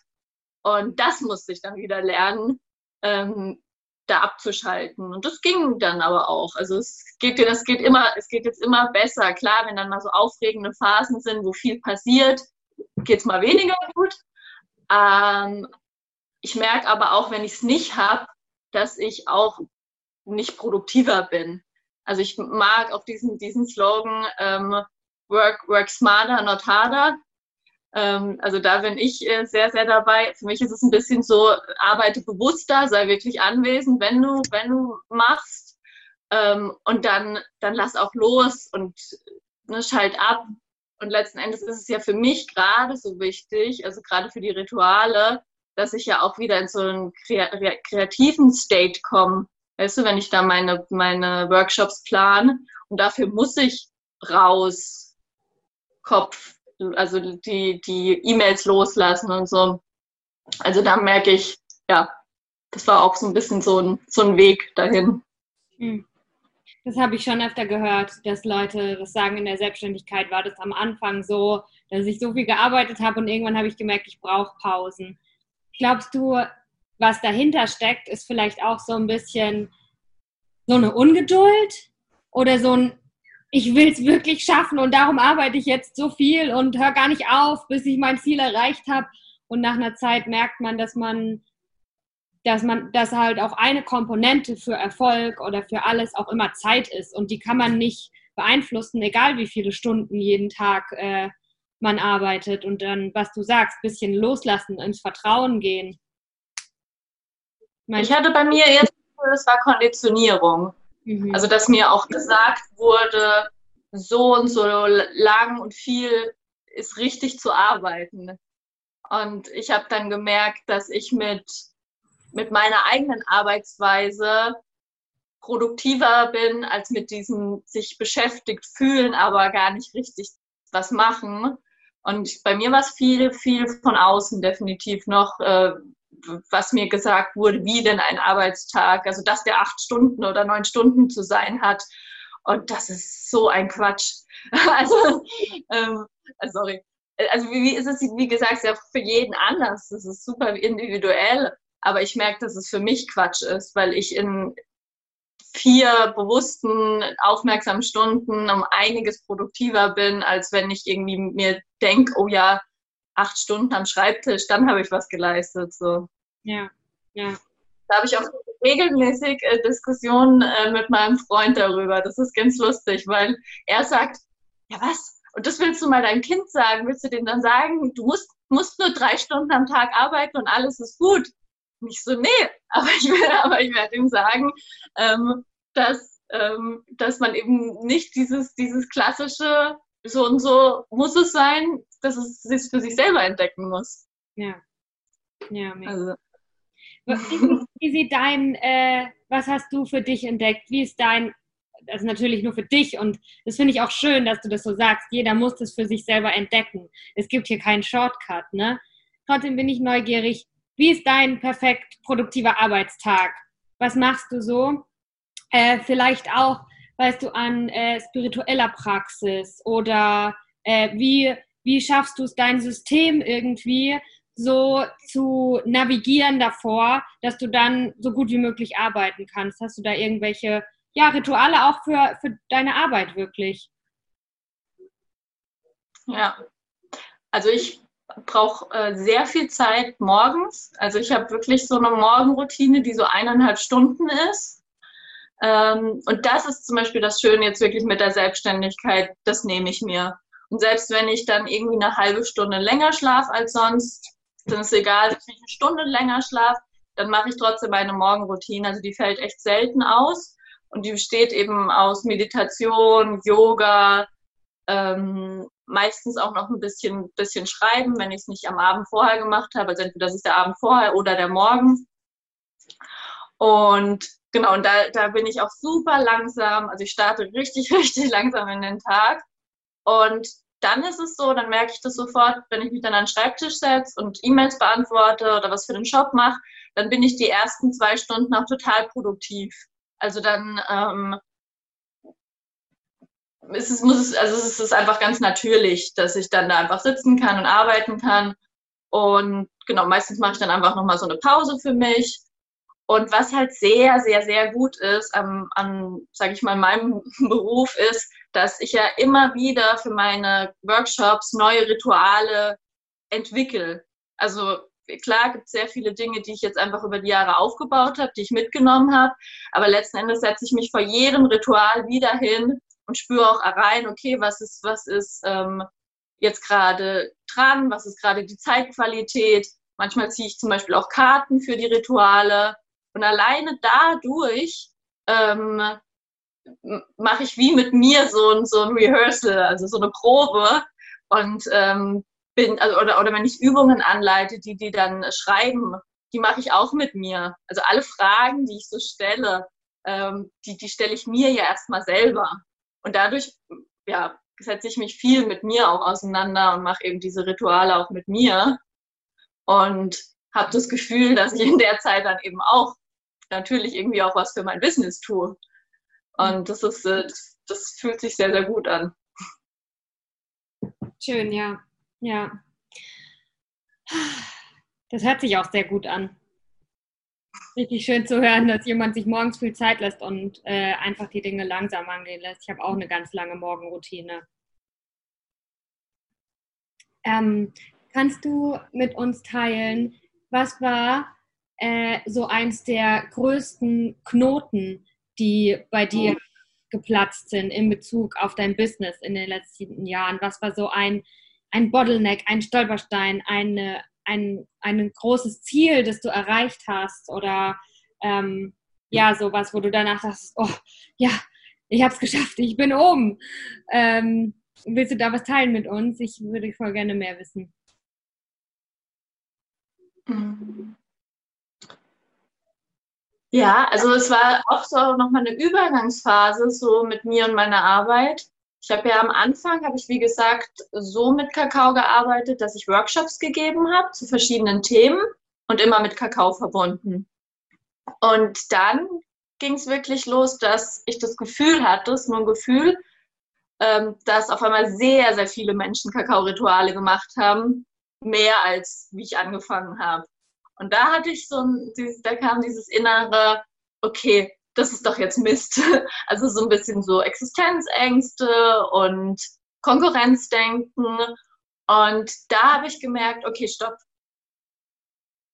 Und das musste ich dann wieder lernen, ähm, da abzuschalten. Und das ging dann aber auch. Also es geht, das geht immer, es geht jetzt immer besser. Klar, wenn dann mal so aufregende Phasen sind, wo viel passiert, geht es mal weniger gut. Ähm, ich merke aber auch, wenn ich es nicht habe, dass ich auch nicht produktiver bin. Also ich mag auch diesen, diesen Slogan ähm, work, work smarter, not harder. Ähm, also da bin ich äh, sehr, sehr dabei. Für mich ist es ein bisschen so, arbeite bewusster, sei wirklich anwesend, wenn du, wenn du machst. Ähm, und dann, dann lass auch los und ne, schalt ab. Und letzten Endes ist es ja für mich gerade so wichtig, also gerade für die Rituale, dass ich ja auch wieder in so einen kreativen State komme. Weißt du, wenn ich da meine, meine Workshops plane und dafür muss ich raus, Kopf, also die, die E-Mails loslassen und so. Also da merke ich, ja, das war auch so ein bisschen so ein, so ein Weg dahin. Hm. Das habe ich schon öfter gehört, dass Leute das sagen, in der Selbstständigkeit war das am Anfang so, dass ich so viel gearbeitet habe und irgendwann habe ich gemerkt, ich brauche Pausen. Glaubst du, was dahinter steckt, ist vielleicht auch so ein bisschen so eine Ungeduld oder so ein ich will es wirklich schaffen und darum arbeite ich jetzt so viel und höre gar nicht auf, bis ich mein Ziel erreicht habe. Und nach einer Zeit merkt man, dass man dass man, dass halt auch eine Komponente für Erfolg oder für alles auch immer Zeit ist und die kann man nicht beeinflussen, egal wie viele Stunden jeden Tag äh, man arbeitet und dann, was du sagst, bisschen loslassen, ins Vertrauen gehen. Mein ich hatte bei mir erst, das war Konditionierung. Mhm. Also, dass mir auch gesagt wurde, so und so lang und viel ist richtig zu arbeiten. Und ich habe dann gemerkt, dass ich mit mit meiner eigenen Arbeitsweise produktiver bin als mit diesem sich beschäftigt fühlen, aber gar nicht richtig was machen. Und bei mir war es viel, viel von außen definitiv noch, äh, was mir gesagt wurde, wie denn ein Arbeitstag, also dass der acht Stunden oder neun Stunden zu sein hat. Und das ist so ein Quatsch. also, ähm, sorry. Also wie, wie ist es, wie gesagt, ja für jeden anders. Das ist super individuell. Aber ich merke, dass es für mich Quatsch ist, weil ich in vier bewussten, aufmerksamen Stunden um einiges produktiver bin, als wenn ich irgendwie mir denke, oh ja, acht Stunden am Schreibtisch, dann habe ich was geleistet. So. Ja, ja. Da habe ich auch regelmäßig äh, Diskussionen äh, mit meinem Freund darüber. Das ist ganz lustig, weil er sagt, ja was? Und das willst du mal deinem Kind sagen? Willst du dem dann sagen, du musst, musst nur drei Stunden am Tag arbeiten und alles ist gut? nicht so, nee, aber ich, aber ich werde ihm sagen, ähm, dass, ähm, dass man eben nicht dieses, dieses klassische, so und so muss es sein, dass es sich für sich selber entdecken muss. Ja. Ja, also. Wie, sieht dein, äh, was hast du für dich entdeckt? Wie ist dein, also natürlich nur für dich und das finde ich auch schön, dass du das so sagst. Jeder muss das für sich selber entdecken. Es gibt hier keinen Shortcut, ne? Trotzdem bin ich neugierig, wie ist dein perfekt produktiver Arbeitstag? Was machst du so? Äh, vielleicht auch, weißt du, an äh, spiritueller Praxis oder äh, wie, wie schaffst du es, dein System irgendwie so zu navigieren davor, dass du dann so gut wie möglich arbeiten kannst? Hast du da irgendwelche ja, Rituale auch für, für deine Arbeit wirklich? Ja, also ich brauche äh, sehr viel Zeit morgens. Also ich habe wirklich so eine Morgenroutine, die so eineinhalb Stunden ist. Ähm, und das ist zum Beispiel das Schöne jetzt wirklich mit der Selbstständigkeit, das nehme ich mir. Und selbst wenn ich dann irgendwie eine halbe Stunde länger schlafe als sonst, dann ist egal, wenn ich eine Stunde länger schlafe, dann mache ich trotzdem meine Morgenroutine. Also die fällt echt selten aus. Und die besteht eben aus Meditation, Yoga, ähm, meistens auch noch ein bisschen, bisschen schreiben, wenn ich es nicht am Abend vorher gemacht habe. Also entweder das ist der Abend vorher oder der Morgen. Und genau, und da, da bin ich auch super langsam. Also ich starte richtig, richtig langsam in den Tag. Und dann ist es so, dann merke ich das sofort, wenn ich mich dann an den Schreibtisch setze und E-Mails beantworte oder was für den Shop mache, dann bin ich die ersten zwei Stunden auch total produktiv. Also dann ähm, es ist, muss es, also es ist einfach ganz natürlich, dass ich dann da einfach sitzen kann und arbeiten kann. Und genau, meistens mache ich dann einfach nochmal so eine Pause für mich. Und was halt sehr, sehr, sehr gut ist an, an sage ich mal, meinem Beruf ist, dass ich ja immer wieder für meine Workshops neue Rituale entwickle. Also klar gibt es sehr viele Dinge, die ich jetzt einfach über die Jahre aufgebaut habe, die ich mitgenommen habe. Aber letzten Endes setze ich mich vor jedem Ritual wieder hin und spüre auch rein, okay, was ist, was ist ähm, jetzt gerade dran, was ist gerade die Zeitqualität. Manchmal ziehe ich zum Beispiel auch Karten für die Rituale und alleine dadurch ähm, mache ich wie mit mir so ein, so ein Rehearsal, also so eine Probe und ähm, bin, also, oder, oder wenn ich Übungen anleite, die die dann schreiben, die mache ich auch mit mir. Also alle Fragen, die ich so stelle, ähm, die, die stelle ich mir ja erstmal selber. Und dadurch, ja, setze ich mich viel mit mir auch auseinander und mache eben diese Rituale auch mit mir. Und habe das Gefühl, dass ich in der Zeit dann eben auch natürlich irgendwie auch was für mein Business tue. Und das ist, äh, das, das fühlt sich sehr, sehr gut an. Schön, ja. Ja. Das hört sich auch sehr gut an richtig schön zu hören, dass jemand sich morgens viel Zeit lässt und äh, einfach die Dinge langsam angehen lässt. Ich habe auch eine ganz lange Morgenroutine. Ähm, kannst du mit uns teilen, was war äh, so eins der größten Knoten, die bei dir geplatzt sind in Bezug auf dein Business in den letzten Jahren? Was war so ein, ein Bottleneck, ein Stolperstein, eine, ein, ein großes Ziel, das du erreicht hast? Oder ähm, ja, sowas, wo du danach sagst, oh, ja, ich habe es geschafft, ich bin oben. Ähm, willst du da was teilen mit uns? Ich würde voll gerne mehr wissen. Mhm. Ja, also es war auch so nochmal eine Übergangsphase so mit mir und meiner Arbeit. Ich habe ja am Anfang, habe ich wie gesagt, so mit Kakao gearbeitet, dass ich Workshops gegeben habe zu verschiedenen Themen und immer mit Kakao verbunden. Und dann ging es wirklich los, dass ich das Gefühl hatte, es ist nur ein Gefühl, ähm, dass auf einmal sehr, sehr viele Menschen Kakao-Rituale gemacht haben, mehr als wie ich angefangen habe. Und da hatte ich so ein, da kam dieses innere, okay, das ist doch jetzt Mist. Also so ein bisschen so Existenzängste und Konkurrenzdenken. Und da habe ich gemerkt, okay, stopp.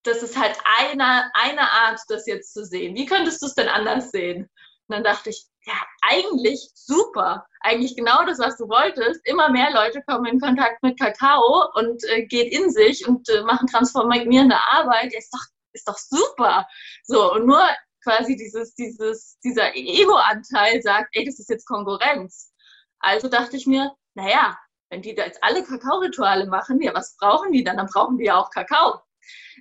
Das ist halt eine, eine Art, das jetzt zu sehen. Wie könntest du es denn anders sehen? Und dann dachte ich, ja, eigentlich super. Eigentlich genau das, was du wolltest. Immer mehr Leute kommen in Kontakt mit Kakao und äh, geht in sich und äh, machen transformierende Arbeit. Ist doch, ist doch super. So, und nur quasi dieses, dieses, dieser Ego-Anteil sagt, ey, das ist jetzt Konkurrenz. Also dachte ich mir, naja, wenn die da jetzt alle Kakao-Rituale machen, ja, was brauchen die dann? Dann brauchen die ja auch Kakao.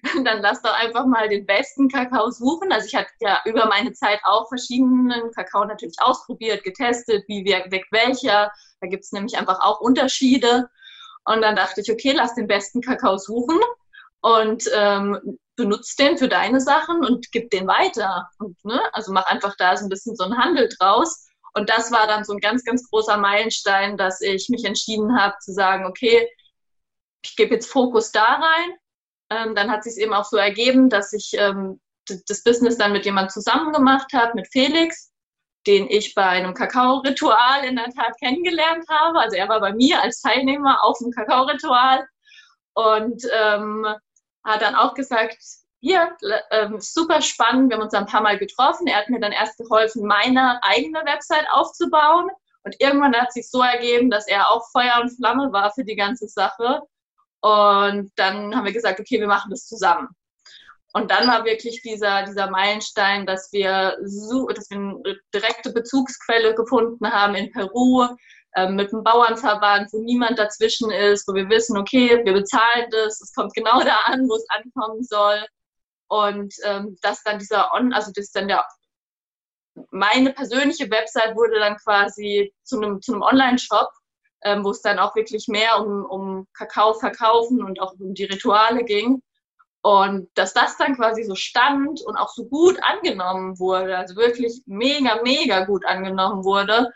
dann lass doch einfach mal den besten Kakao suchen. Also ich hatte ja über meine Zeit auch verschiedenen Kakao natürlich ausprobiert, getestet, wie wirkt welcher. Da gibt es nämlich einfach auch Unterschiede. Und dann dachte ich, okay, lass den besten Kakao suchen und ähm, benutzt den für deine Sachen und gib den weiter. Und, ne, also mach einfach da so ein bisschen so einen Handel draus. Und das war dann so ein ganz, ganz großer Meilenstein, dass ich mich entschieden habe zu sagen, okay, ich gebe jetzt Fokus da rein ähm, dann hat sich eben auch so ergeben, dass ich ähm, das Business dann mit jemandem zusammen gemacht habe, mit Felix, den ich bei einem Kakao-Ritual in der Tat kennengelernt habe. Also er war bei mir als Teilnehmer auf dem Kakao-Ritual und ähm, hat dann auch gesagt, hier, ähm, super spannend, wir haben uns ein paar Mal getroffen. Er hat mir dann erst geholfen, meine eigene Website aufzubauen. Und irgendwann hat sich so ergeben, dass er auch Feuer und Flamme war für die ganze Sache und dann haben wir gesagt, okay, wir machen das zusammen. Und dann war wirklich dieser, dieser Meilenstein, dass wir, so, dass wir eine direkte Bezugsquelle gefunden haben in Peru äh, mit einem Bauernverband, wo niemand dazwischen ist, wo wir wissen, okay, wir bezahlen das, es kommt genau da an, wo es ankommen soll. Und ähm, dass dann dieser On, also das dann der meine persönliche Website wurde dann quasi zu einem, zu einem Online-Shop ähm, wo es dann auch wirklich mehr um, um Kakao verkaufen und auch um die Rituale ging. Und dass das dann quasi so stand und auch so gut angenommen wurde, also wirklich mega, mega gut angenommen wurde,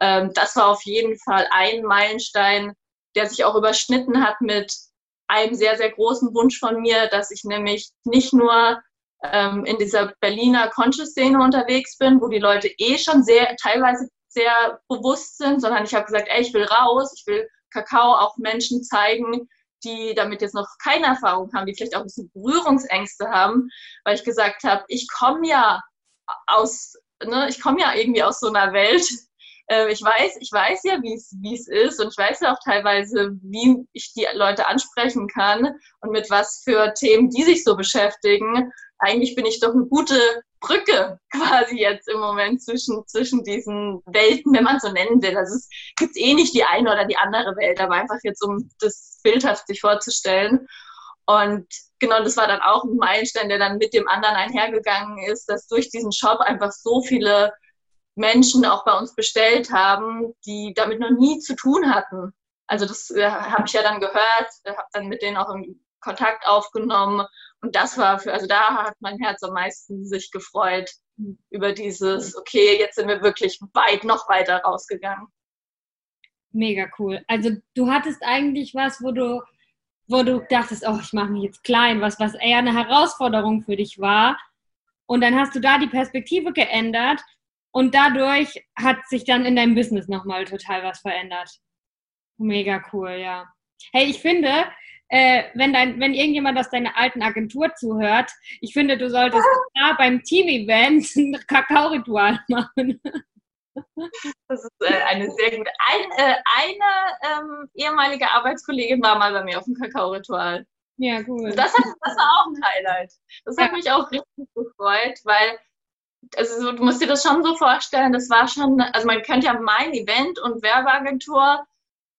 ähm, das war auf jeden Fall ein Meilenstein, der sich auch überschnitten hat mit einem sehr, sehr großen Wunsch von mir, dass ich nämlich nicht nur ähm, in dieser Berliner Conscious-Szene unterwegs bin, wo die Leute eh schon sehr teilweise sehr bewusst sind, sondern ich habe gesagt, ey, ich will raus, ich will Kakao auch Menschen zeigen, die damit jetzt noch keine Erfahrung haben, die vielleicht auch ein bisschen Berührungsängste haben, weil ich gesagt habe, ich komme ja aus, ne, ich komme ja irgendwie aus so einer Welt. Äh, ich weiß, ich weiß ja, wie es ist und ich weiß ja auch teilweise, wie ich die Leute ansprechen kann und mit was für Themen die sich so beschäftigen. Eigentlich bin ich doch eine gute Brücke quasi jetzt im Moment zwischen, zwischen diesen Welten, wenn man so nennen will. Also es gibt eh nicht die eine oder die andere Welt, aber einfach jetzt, um das bildhaft sich vorzustellen. Und genau, das war dann auch ein Meilenstein, der dann mit dem anderen einhergegangen ist, dass durch diesen Shop einfach so viele Menschen auch bei uns bestellt haben, die damit noch nie zu tun hatten. Also das äh, habe ich ja dann gehört, äh, habe dann mit denen auch im Kontakt aufgenommen und das war für, also da hat mein Herz am meisten sich gefreut über dieses, okay, jetzt sind wir wirklich weit, noch weiter rausgegangen. Mega cool. Also du hattest eigentlich was, wo du, wo du dachtest, oh, ich mache mich jetzt klein, was, was eher eine Herausforderung für dich war. Und dann hast du da die Perspektive geändert und dadurch hat sich dann in deinem Business nochmal total was verändert. Mega cool, ja. Hey, ich finde, äh, wenn, dein, wenn irgendjemand aus deiner alten Agentur zuhört, ich finde, du solltest da beim Team-Event ein Kakao-Ritual machen. Das ist äh, eine sehr gute. Ein, äh, eine ähm, ehemalige Arbeitskollegin war mal bei mir auf dem Kakao-Ritual. Ja, cool. Das, hat, das war auch ein Highlight. Das hat ja. mich auch richtig gefreut, weil also du musst dir das schon so vorstellen, das war schon, also man könnte ja mein Event und Werbeagentur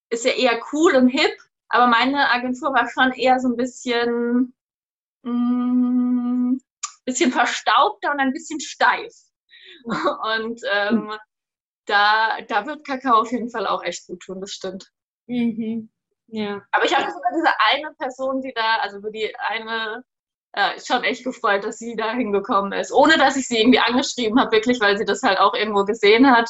ist ja eher cool und hip, aber meine Agentur war schon eher so ein bisschen, mm, bisschen verstaubter und ein bisschen steif. Und ähm, da, da wird Kakao auf jeden Fall auch echt gut tun, das stimmt. Mhm. Ja. Aber ich habe sogar diese eine Person, die da, also über die eine, äh, schon echt gefreut, dass sie da hingekommen ist. Ohne dass ich sie irgendwie angeschrieben habe, wirklich, weil sie das halt auch irgendwo gesehen hat,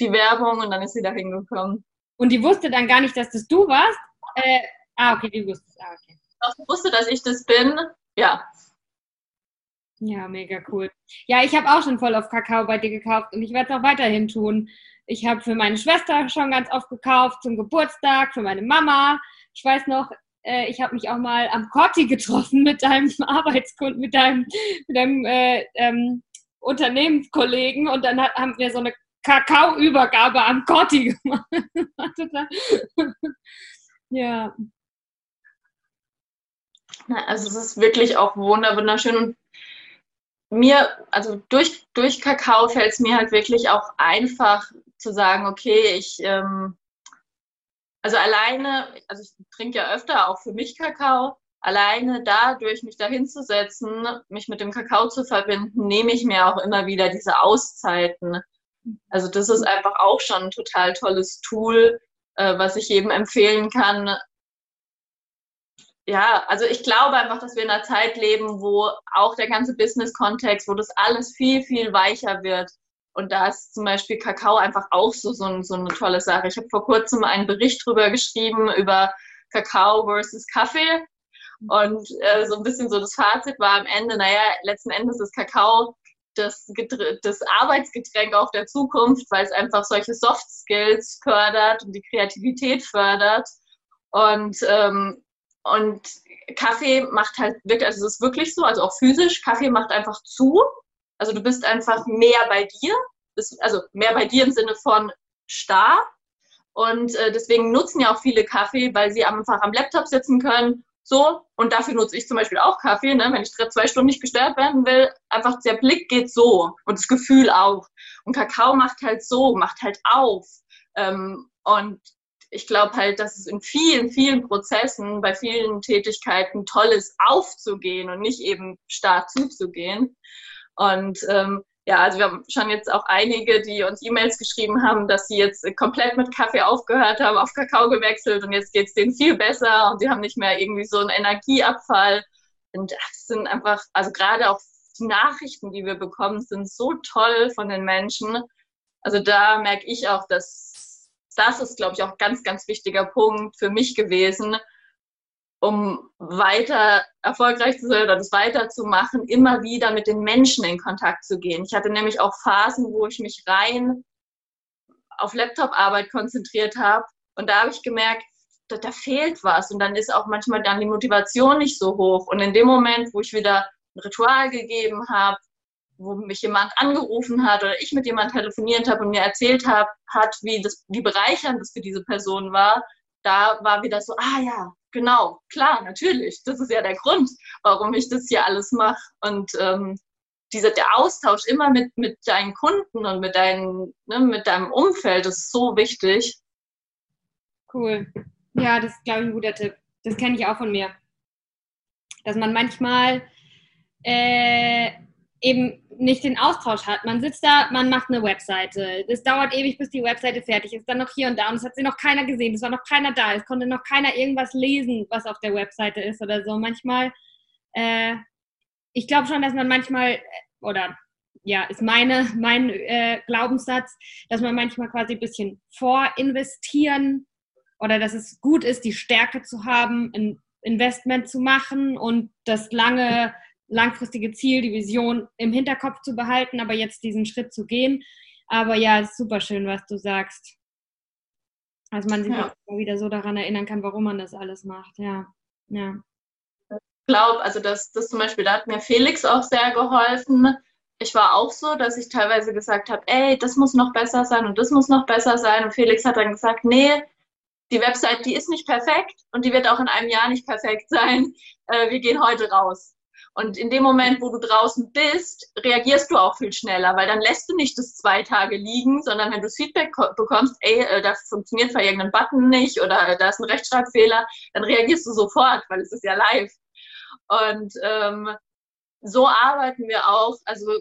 die Werbung, und dann ist sie da hingekommen. Und die wusste dann gar nicht, dass das du warst? Äh, ah, okay, die wusste es. Ah, okay. Sie wusste, dass ich das bin. Ja. Ja, mega cool. Ja, ich habe auch schon voll auf Kakao bei dir gekauft und ich werde es auch weiterhin tun. Ich habe für meine Schwester schon ganz oft gekauft, zum Geburtstag, für meine Mama. Ich weiß noch, äh, ich habe mich auch mal am Corti getroffen mit deinem Arbeitskunden, mit deinem, mit deinem äh, ähm, Unternehmenskollegen und dann hat, haben wir so eine Kakaoübergabe am Corti gemacht. Ja. Also es ist wirklich auch wunderschön und mir, also durch, durch Kakao fällt es mir halt wirklich auch einfach zu sagen, okay, ich, ähm, also alleine, also ich trinke ja öfter auch für mich Kakao, alleine dadurch mich da hinzusetzen, mich mit dem Kakao zu verbinden, nehme ich mir auch immer wieder diese Auszeiten. Also das ist einfach auch schon ein total tolles Tool, äh, was ich jedem empfehlen kann, ja, also ich glaube einfach, dass wir in einer Zeit leben, wo auch der ganze Business-Kontext, wo das alles viel, viel weicher wird. Und da ist zum Beispiel Kakao einfach auch so, so, so eine tolle Sache. Ich habe vor kurzem einen Bericht drüber geschrieben, über Kakao versus Kaffee. Und äh, so ein bisschen so das Fazit war am Ende, naja, letzten Endes ist Kakao das, das Arbeitsgetränk auch der Zukunft, weil es einfach solche Soft Skills fördert und die Kreativität fördert. Und ähm, und Kaffee macht halt wirklich, also es ist wirklich so, also auch physisch, Kaffee macht einfach zu. Also du bist einfach mehr bei dir, also mehr bei dir im Sinne von starr. Und äh, deswegen nutzen ja auch viele Kaffee, weil sie einfach am Laptop sitzen können. So, und dafür nutze ich zum Beispiel auch Kaffee, ne? wenn ich zwei Stunden nicht gestört werden will. Einfach der Blick geht so und das Gefühl auch. Und Kakao macht halt so, macht halt auf. Ähm, und ich glaube halt, dass es in vielen, vielen Prozessen, bei vielen Tätigkeiten toll ist, aufzugehen und nicht eben starr zuzugehen. Und ähm, ja, also wir haben schon jetzt auch einige, die uns E-Mails geschrieben haben, dass sie jetzt komplett mit Kaffee aufgehört haben, auf Kakao gewechselt und jetzt geht es denen viel besser und sie haben nicht mehr irgendwie so einen Energieabfall. Und das sind einfach, also gerade auch die Nachrichten, die wir bekommen, sind so toll von den Menschen. Also da merke ich auch, dass das ist, glaube ich, auch ein ganz, ganz wichtiger Punkt für mich gewesen, um weiter erfolgreich zu sein oder das weiterzumachen, immer wieder mit den Menschen in Kontakt zu gehen. Ich hatte nämlich auch Phasen, wo ich mich rein auf Laptop-Arbeit konzentriert habe und da habe ich gemerkt, da, da, fehlt was und dann ist auch manchmal dann die Motivation nicht so hoch. Und in dem Moment, wo ich wieder ein Ritual gegeben habe, wo mich jemand angerufen hat oder ich mit jemand telefoniert habe und mir erzählt hab, hat, wie, das, wie bereichernd das für diese Person war, da war wieder so, ah ja, genau, klar, natürlich. Das ist ja der Grund, warum ich das hier alles mache. Und ähm, dieser, der Austausch immer mit, mit deinen Kunden und mit, deinen, ne, mit deinem Umfeld ist so wichtig. Cool. Ja, das ist, glaube ich, ein guter Tipp. Das kenne ich auch von mir. Dass man manchmal äh, eben nicht den Austausch hat. Man sitzt da, man macht eine Webseite. Es dauert ewig, bis die Webseite fertig ist. Dann noch hier und da. Und es hat sie noch keiner gesehen. Es war noch keiner da. Es konnte noch keiner irgendwas lesen, was auf der Webseite ist oder so. Manchmal, äh, ich glaube schon, dass man manchmal, äh, oder ja, ist meine, mein äh, Glaubenssatz, dass man manchmal quasi ein bisschen vorinvestieren oder dass es gut ist, die Stärke zu haben, ein Investment zu machen und das lange langfristige Ziel, die Vision im Hinterkopf zu behalten, aber jetzt diesen Schritt zu gehen. Aber ja, ist super schön, was du sagst. Also man sich ja. wieder so daran erinnern kann, warum man das alles macht, ja. Ja. Ich glaube, also das, das zum Beispiel, da hat mir Felix auch sehr geholfen. Ich war auch so, dass ich teilweise gesagt habe, ey, das muss noch besser sein und das muss noch besser sein. Und Felix hat dann gesagt, nee, die Website, die ist nicht perfekt und die wird auch in einem Jahr nicht perfekt sein. Äh, wir gehen heute raus. Und in dem Moment, wo du draußen bist, reagierst du auch viel schneller, weil dann lässt du nicht das zwei Tage liegen, sondern wenn du das Feedback bekommst, ey, äh, das funktioniert für irgendeinen Button nicht oder da ist ein Rechtschreibfehler, dann reagierst du sofort, weil es ist ja live. Und ähm, so arbeiten wir auch. Also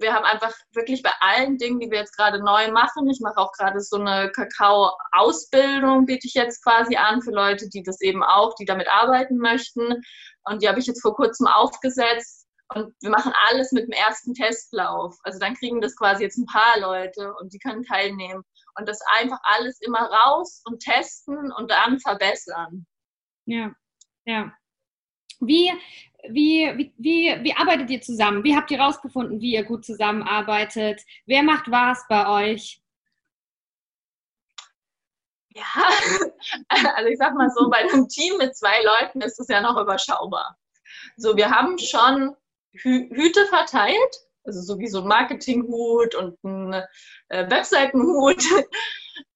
wir haben einfach wirklich bei allen Dingen, die wir jetzt gerade neu machen, ich mache auch gerade so eine Kakao-Ausbildung, biete ich jetzt quasi an für Leute, die das eben auch, die damit arbeiten möchten. Und die habe ich jetzt vor kurzem aufgesetzt. Und wir machen alles mit dem ersten Testlauf. Also dann kriegen das quasi jetzt ein paar Leute und die können teilnehmen. Und das einfach alles immer raus und testen und dann verbessern. Ja, ja. Wie, wie, wie, wie, arbeitet ihr zusammen? Wie habt ihr herausgefunden, wie ihr gut zusammenarbeitet? Wer macht was bei euch? Ja, also ich sag mal so, bei einem Team mit zwei Leuten ist es ja noch überschaubar. So, wir haben schon Hü Hüte verteilt, also so wie so ein Marketinghut und ein äh, Webseitenhut.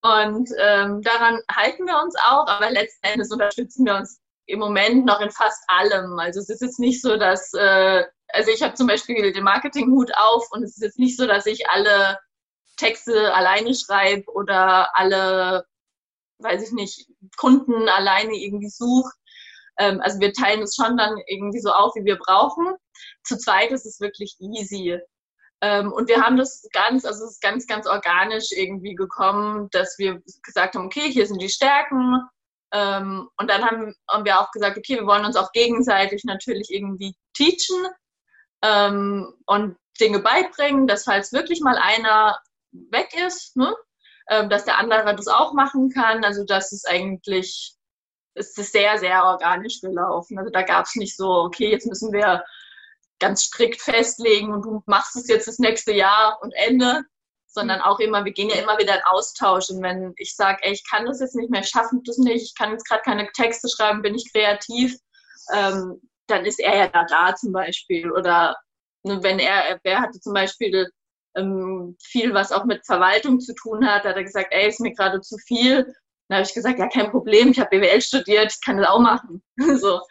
Und ähm, daran halten wir uns auch, aber letzten Endes unterstützen wir uns im Moment noch in fast allem. Also es ist jetzt nicht so, dass, äh, also ich habe zum Beispiel den Marketinghut auf und es ist jetzt nicht so, dass ich alle Texte alleine schreibe oder alle weiß ich nicht, Kunden alleine irgendwie suche. Ähm, also wir teilen es schon dann irgendwie so auf, wie wir brauchen. Zu zweit ist es wirklich easy. Ähm, und wir haben das ganz, also es ist ganz, ganz organisch irgendwie gekommen, dass wir gesagt haben, okay, hier sind die Stärken. Ähm, und dann haben, haben wir auch gesagt, okay, wir wollen uns auch gegenseitig natürlich irgendwie teachen ähm, und Dinge beibringen, dass falls wirklich mal einer weg ist, ne, ähm, dass der andere das auch machen kann. Also das ist eigentlich, es ist sehr, sehr organisch gelaufen. Also da gab es nicht so, okay, jetzt müssen wir ganz strikt festlegen und du machst es jetzt das nächste Jahr und Ende, sondern auch immer, wir gehen ja immer wieder in Austausch. Und wenn ich sage, ey, ich kann das jetzt nicht mehr, schaffen das nicht, ich kann jetzt gerade keine Texte schreiben, bin ich kreativ, ähm, dann ist er ja da, da zum Beispiel. Oder ne, wenn er, er hatte zum Beispiel ähm, viel, was auch mit Verwaltung zu tun hat. Hat er gesagt, ey, ist mir gerade zu viel. Dann habe ich gesagt, ja, kein Problem, ich habe BWL studiert, ich kann das auch machen. so.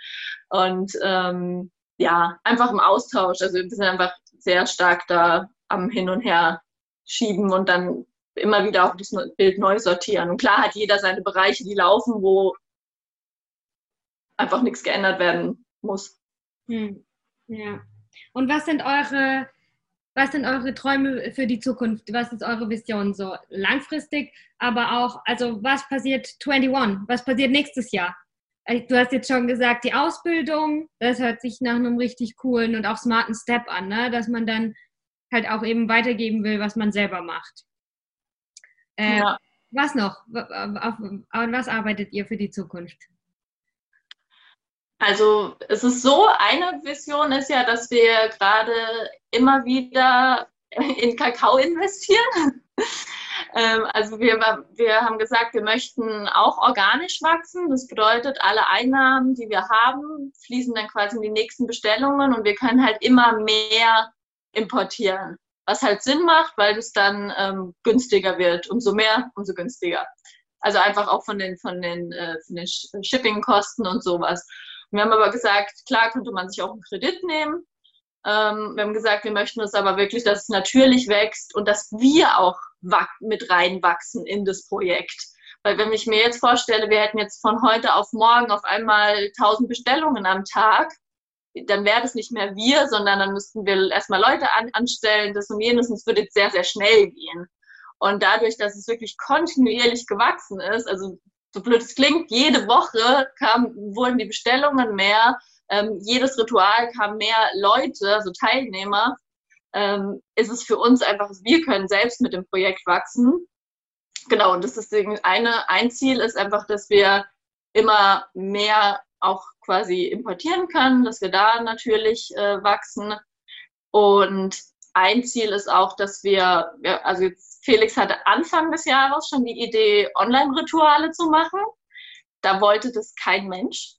Und ähm, ja, einfach im Austausch. Also wir sind einfach sehr stark da am Hin und Her schieben und dann immer wieder auch das Bild neu sortieren. Und klar hat jeder seine Bereiche, die laufen, wo einfach nichts geändert werden muss. Hm. Ja. Und was sind eure was sind eure Träume für die Zukunft? Was ist eure Vision so langfristig, aber auch, also was passiert 21? Was passiert nächstes Jahr? Äh, du hast jetzt schon gesagt, die Ausbildung, das hört sich nach einem richtig coolen und auch smarten Step an, ne? dass man dann halt auch eben weitergeben will, was man selber macht. Äh, ja. Was noch? Auf was arbeitet ihr für die Zukunft? Also es ist so, eine Vision ist ja, dass wir gerade immer wieder in Kakao investieren. Ähm, also wir, wir haben gesagt, wir möchten auch organisch wachsen. Das bedeutet, alle Einnahmen, die wir haben, fließen dann quasi in die nächsten Bestellungen und wir können halt immer mehr importieren. Was halt Sinn macht, weil es dann ähm, günstiger wird. Umso mehr, umso günstiger. Also einfach auch von den, von den, äh, von den Shipping-Kosten und sowas. Wir haben aber gesagt, klar könnte man sich auch einen Kredit nehmen. Ähm, wir haben gesagt, wir möchten es aber wirklich, dass es natürlich wächst und dass wir auch mit reinwachsen in das Projekt. Weil wenn ich mir jetzt vorstelle, wir hätten jetzt von heute auf morgen auf einmal 1000 Bestellungen am Tag, dann wäre das nicht mehr wir, sondern dann müssten wir erstmal Leute an, anstellen, das und jenes, und es würde sehr, sehr schnell gehen. Und dadurch, dass es wirklich kontinuierlich gewachsen ist, also so blöd es klingt, jede Woche kam, wurden die Bestellungen mehr, ähm, jedes Ritual kam mehr Leute, also Teilnehmer, ähm, ist es für uns einfach, wir können selbst mit dem Projekt wachsen. Genau, und das ist eine, ein Ziel ist einfach, dass wir immer mehr auch quasi importieren können, dass wir da natürlich äh, wachsen. Und ein Ziel ist auch, dass wir, also Felix hatte Anfang des Jahres schon die Idee, Online-Rituale zu machen. Da wollte das kein Mensch.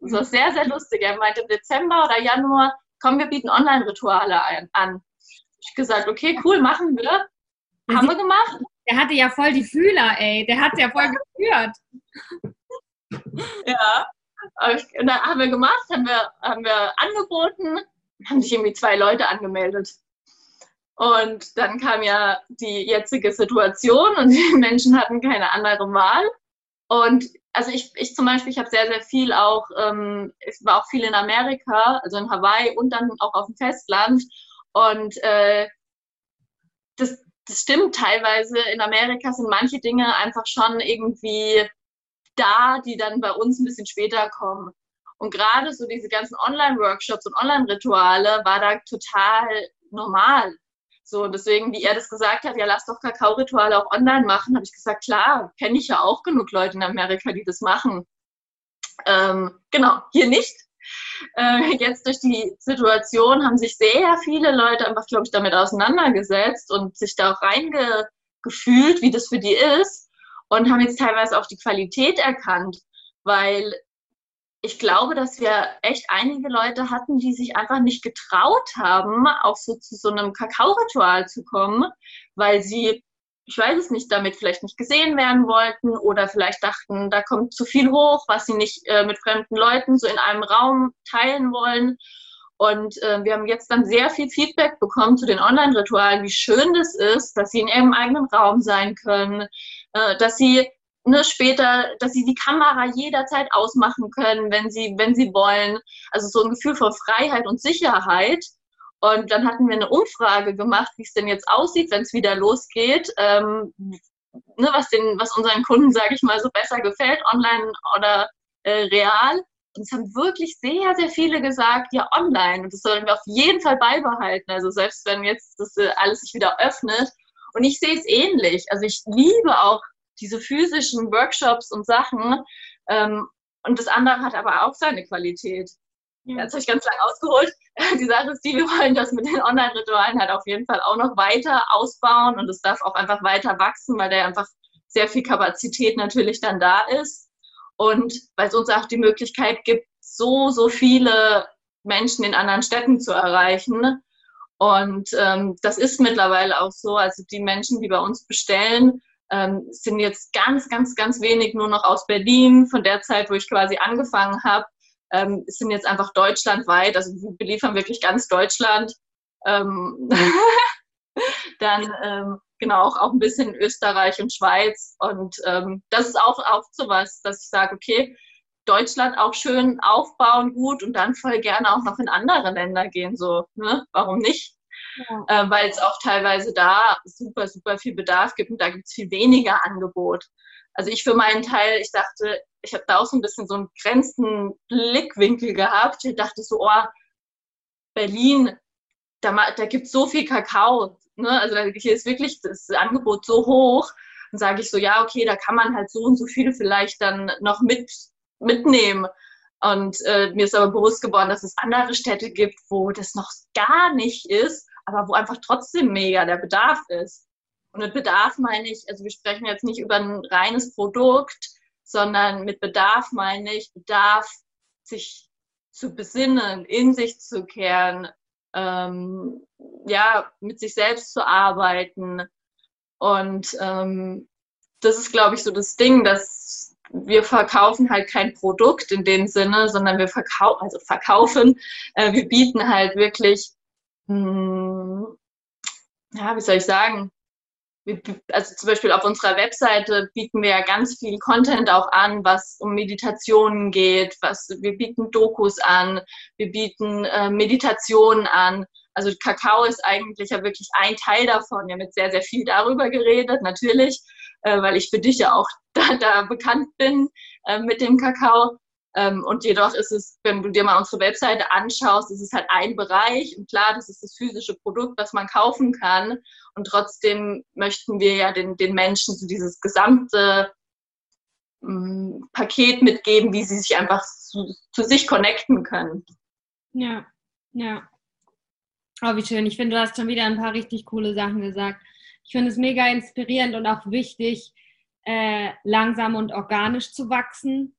Das war sehr, sehr lustig. Er meinte im Dezember oder Januar, komm, wir bieten Online-Rituale an. Ich gesagt, okay, cool, machen wir. Haben wir gemacht. Der hatte ja voll die Fühler, ey. Der hat ja voll geführt. ja. Und dann haben wir gemacht, haben wir, haben wir angeboten, haben sich irgendwie zwei Leute angemeldet. Und dann kam ja die jetzige Situation und die Menschen hatten keine andere Wahl. Und also ich, ich zum Beispiel, ich habe sehr, sehr viel auch, ähm, ich war auch viel in Amerika, also in Hawaii und dann auch auf dem Festland. Und äh, das, das stimmt teilweise. In Amerika sind manche Dinge einfach schon irgendwie da, die dann bei uns ein bisschen später kommen. Und gerade so diese ganzen Online-Workshops und Online-Rituale war da total normal. So, deswegen, wie er das gesagt hat, ja, lass doch Kakao-Rituale auch online machen, habe ich gesagt, klar, kenne ich ja auch genug Leute in Amerika, die das machen. Ähm, genau, hier nicht. Äh, jetzt durch die Situation haben sich sehr viele Leute einfach, glaube ich, damit auseinandergesetzt und sich da auch reingefühlt, wie das für die ist und haben jetzt teilweise auch die Qualität erkannt, weil ich glaube, dass wir echt einige Leute hatten, die sich einfach nicht getraut haben, auch so zu so einem Kakao-Ritual zu kommen, weil sie, ich weiß es nicht, damit vielleicht nicht gesehen werden wollten oder vielleicht dachten, da kommt zu viel hoch, was sie nicht äh, mit fremden Leuten so in einem Raum teilen wollen. Und äh, wir haben jetzt dann sehr viel Feedback bekommen zu den Online-Ritualen, wie schön das ist, dass sie in ihrem eigenen Raum sein können, äh, dass sie ne, später, dass sie die Kamera jederzeit ausmachen können, wenn sie, wenn sie wollen. Also so ein Gefühl von Freiheit und Sicherheit. Und dann hatten wir eine Umfrage gemacht, wie es denn jetzt aussieht, wenn es wieder losgeht, ähm, ne, was, den, was unseren Kunden, sage ich mal, so besser gefällt, online oder äh, real. Und es haben wirklich sehr, sehr viele gesagt, ja, online. Und das sollen wir auf jeden Fall beibehalten. Also selbst wenn jetzt das äh, alles sich wieder öffnet. Und ich sehe es ähnlich. Also ich liebe auch diese physischen Workshops und Sachen. Ähm, und das andere hat aber auch seine Qualität. Ja. Jetzt habe ich ganz lang ausgeholt. Die Sache ist die, wir wollen das mit den Online-Ritualen halt auf jeden Fall auch noch weiter ausbauen und es darf auch einfach weiter wachsen, weil da einfach sehr viel Kapazität natürlich dann da ist. Und weil es uns auch die Möglichkeit gibt, so, so viele Menschen in anderen Städten zu erreichen. Und ähm, das ist mittlerweile auch so. Also die Menschen, die bei uns bestellen, ähm, sind jetzt ganz, ganz, ganz wenig nur noch aus Berlin, von der Zeit, wo ich quasi angefangen habe, ähm, sind jetzt einfach deutschlandweit, also wir beliefern wirklich ganz Deutschland. Ähm, dann ähm, genau auch, auch ein bisschen Österreich und Schweiz. Und ähm, das ist auch, auch so was, dass ich sage, okay, Deutschland auch schön aufbauen, gut und dann voll gerne auch noch in andere Länder gehen. So, ne? Warum nicht? ja. äh, weil es auch teilweise da super, super viel Bedarf gibt und da gibt es viel weniger Angebot. Also ich für meinen Teil, ich dachte, ich habe da auch so ein bisschen so einen grenzten Blickwinkel gehabt. Ich dachte so, oh, Berlin, da, da gibt es so viel Kakao. Ne? Also hier ist wirklich das Angebot so hoch. Dann sage ich so, ja, okay, da kann man halt so und so viel vielleicht dann noch mit, mitnehmen. Und äh, mir ist aber bewusst geworden, dass es andere Städte gibt, wo das noch gar nicht ist aber wo einfach trotzdem mega der Bedarf ist. Und mit Bedarf meine ich, also wir sprechen jetzt nicht über ein reines Produkt, sondern mit Bedarf meine ich Bedarf, sich zu besinnen, in sich zu kehren, ähm, ja, mit sich selbst zu arbeiten. Und ähm, das ist, glaube ich, so das Ding, dass wir verkaufen halt kein Produkt in dem Sinne, sondern wir verkaufen, also verkaufen, äh, wir bieten halt wirklich hm, ja, wie soll ich sagen? Also zum Beispiel auf unserer Webseite bieten wir ja ganz viel Content auch an, was um Meditationen geht. Was, wir bieten Dokus an, wir bieten äh, Meditationen an. Also Kakao ist eigentlich ja wirklich ein Teil davon. Wir haben jetzt sehr, sehr viel darüber geredet, natürlich, äh, weil ich für dich ja auch da, da bekannt bin äh, mit dem Kakao. Ähm, und jedoch ist es, wenn du dir mal unsere Webseite anschaust, ist es halt ein Bereich. Und klar, das ist das physische Produkt, was man kaufen kann. Und trotzdem möchten wir ja den, den Menschen so dieses gesamte ähm, Paket mitgeben, wie sie sich einfach zu, zu sich connecten können. Ja, ja. Oh, wie schön. Ich finde, du hast schon wieder ein paar richtig coole Sachen gesagt. Ich finde es mega inspirierend und auch wichtig, äh, langsam und organisch zu wachsen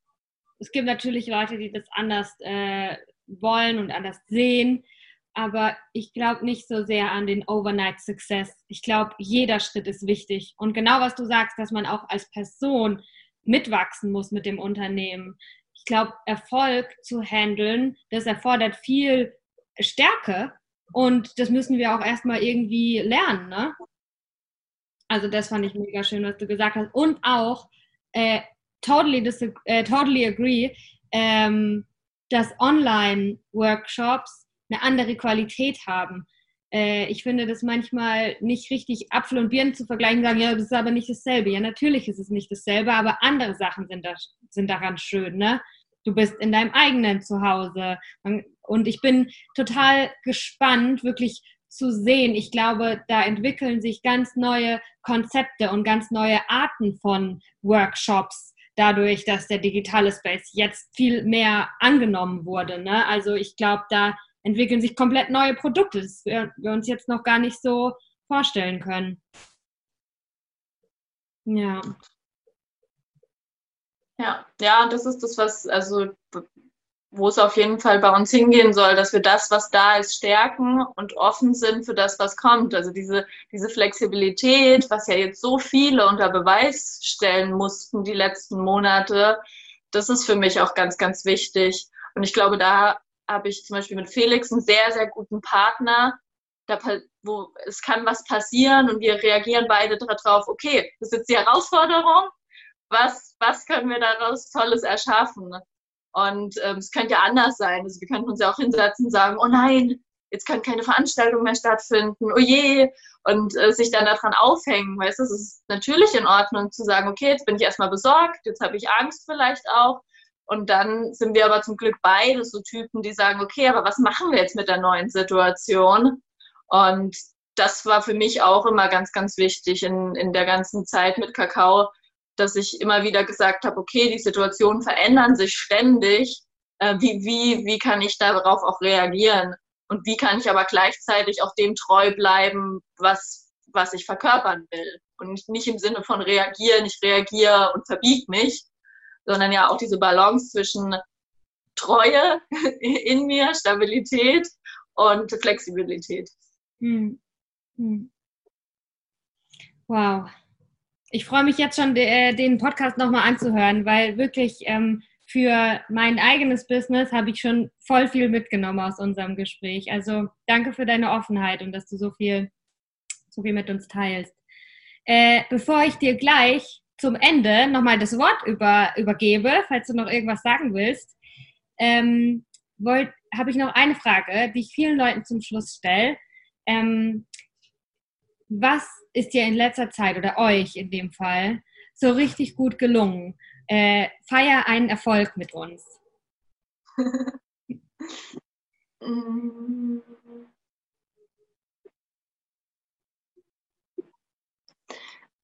es gibt natürlich Leute, die das anders äh, wollen und anders sehen, aber ich glaube nicht so sehr an den Overnight Success. Ich glaube, jeder Schritt ist wichtig. Und genau was du sagst, dass man auch als Person mitwachsen muss mit dem Unternehmen. Ich glaube, Erfolg zu handeln, das erfordert viel Stärke und das müssen wir auch erstmal irgendwie lernen. Ne? Also das fand ich mega schön, was du gesagt hast. Und auch, äh, totally, äh, totally agree, ähm, dass Online-Workshops eine andere Qualität haben. Äh, ich finde das manchmal nicht richtig Apfel und Birnen zu vergleichen, sagen, ja, das ist aber nicht dasselbe. Ja, natürlich ist es nicht dasselbe, aber andere Sachen sind, da, sind daran schön. Ne? Du bist in deinem eigenen Zuhause. Und ich bin total gespannt, wirklich zu sehen. Ich glaube, da entwickeln sich ganz neue Konzepte und ganz neue Arten von Workshops dadurch, dass der digitale Space jetzt viel mehr angenommen wurde. Ne? Also ich glaube, da entwickeln sich komplett neue Produkte, das wir, uns jetzt noch gar nicht so vorstellen können. Ja. Ja, ja, das ist das, was, also wo es auf jeden Fall bei uns hingehen soll, dass wir das, was da ist, stärken und offen sind für das, was kommt. Also diese, diese Flexibilität, was ja jetzt so viele unter Beweis stellen mussten die letzten Monate, das ist für mich auch ganz, ganz wichtig. Und ich glaube, da habe ich zum Beispiel mit Felix einen sehr, sehr guten Partner, da, wo es kann was passieren und wir reagieren beide darauf, okay, das ist jetzt die Herausforderung, was, was können wir daraus Tolles erschaffen? Und ähm, es könnte ja anders sein. Also wir könnten uns ja auch hinsetzen und sagen, oh nein, jetzt kann keine Veranstaltung mehr stattfinden, oh je, und äh, sich dann daran aufhängen. Weißt du, es ist natürlich in Ordnung zu sagen, okay, jetzt bin ich erstmal besorgt, jetzt habe ich Angst vielleicht auch. Und dann sind wir aber zum Glück beide so Typen, die sagen, okay, aber was machen wir jetzt mit der neuen Situation? Und das war für mich auch immer ganz, ganz wichtig in, in der ganzen Zeit mit Kakao, dass ich immer wieder gesagt habe, okay, die Situationen verändern sich ständig. Äh, wie, wie, wie kann ich darauf auch reagieren? Und wie kann ich aber gleichzeitig auch dem treu bleiben, was, was ich verkörpern will? Und nicht im Sinne von reagieren, ich reagiere und verbiege mich, sondern ja auch diese Balance zwischen Treue in mir, Stabilität und Flexibilität. Hm. Hm. Wow, ich freue mich jetzt schon, de, den Podcast nochmal anzuhören, weil wirklich ähm, für mein eigenes Business habe ich schon voll viel mitgenommen aus unserem Gespräch. Also danke für deine Offenheit und dass du so viel, so viel mit uns teilst. Äh, bevor ich dir gleich zum Ende nochmal das Wort über, übergebe, falls du noch irgendwas sagen willst, ähm, habe ich noch eine Frage, die ich vielen Leuten zum Schluss stelle. Ähm, was ist dir in letzter Zeit oder euch in dem Fall so richtig gut gelungen? Äh, feier einen Erfolg mit uns.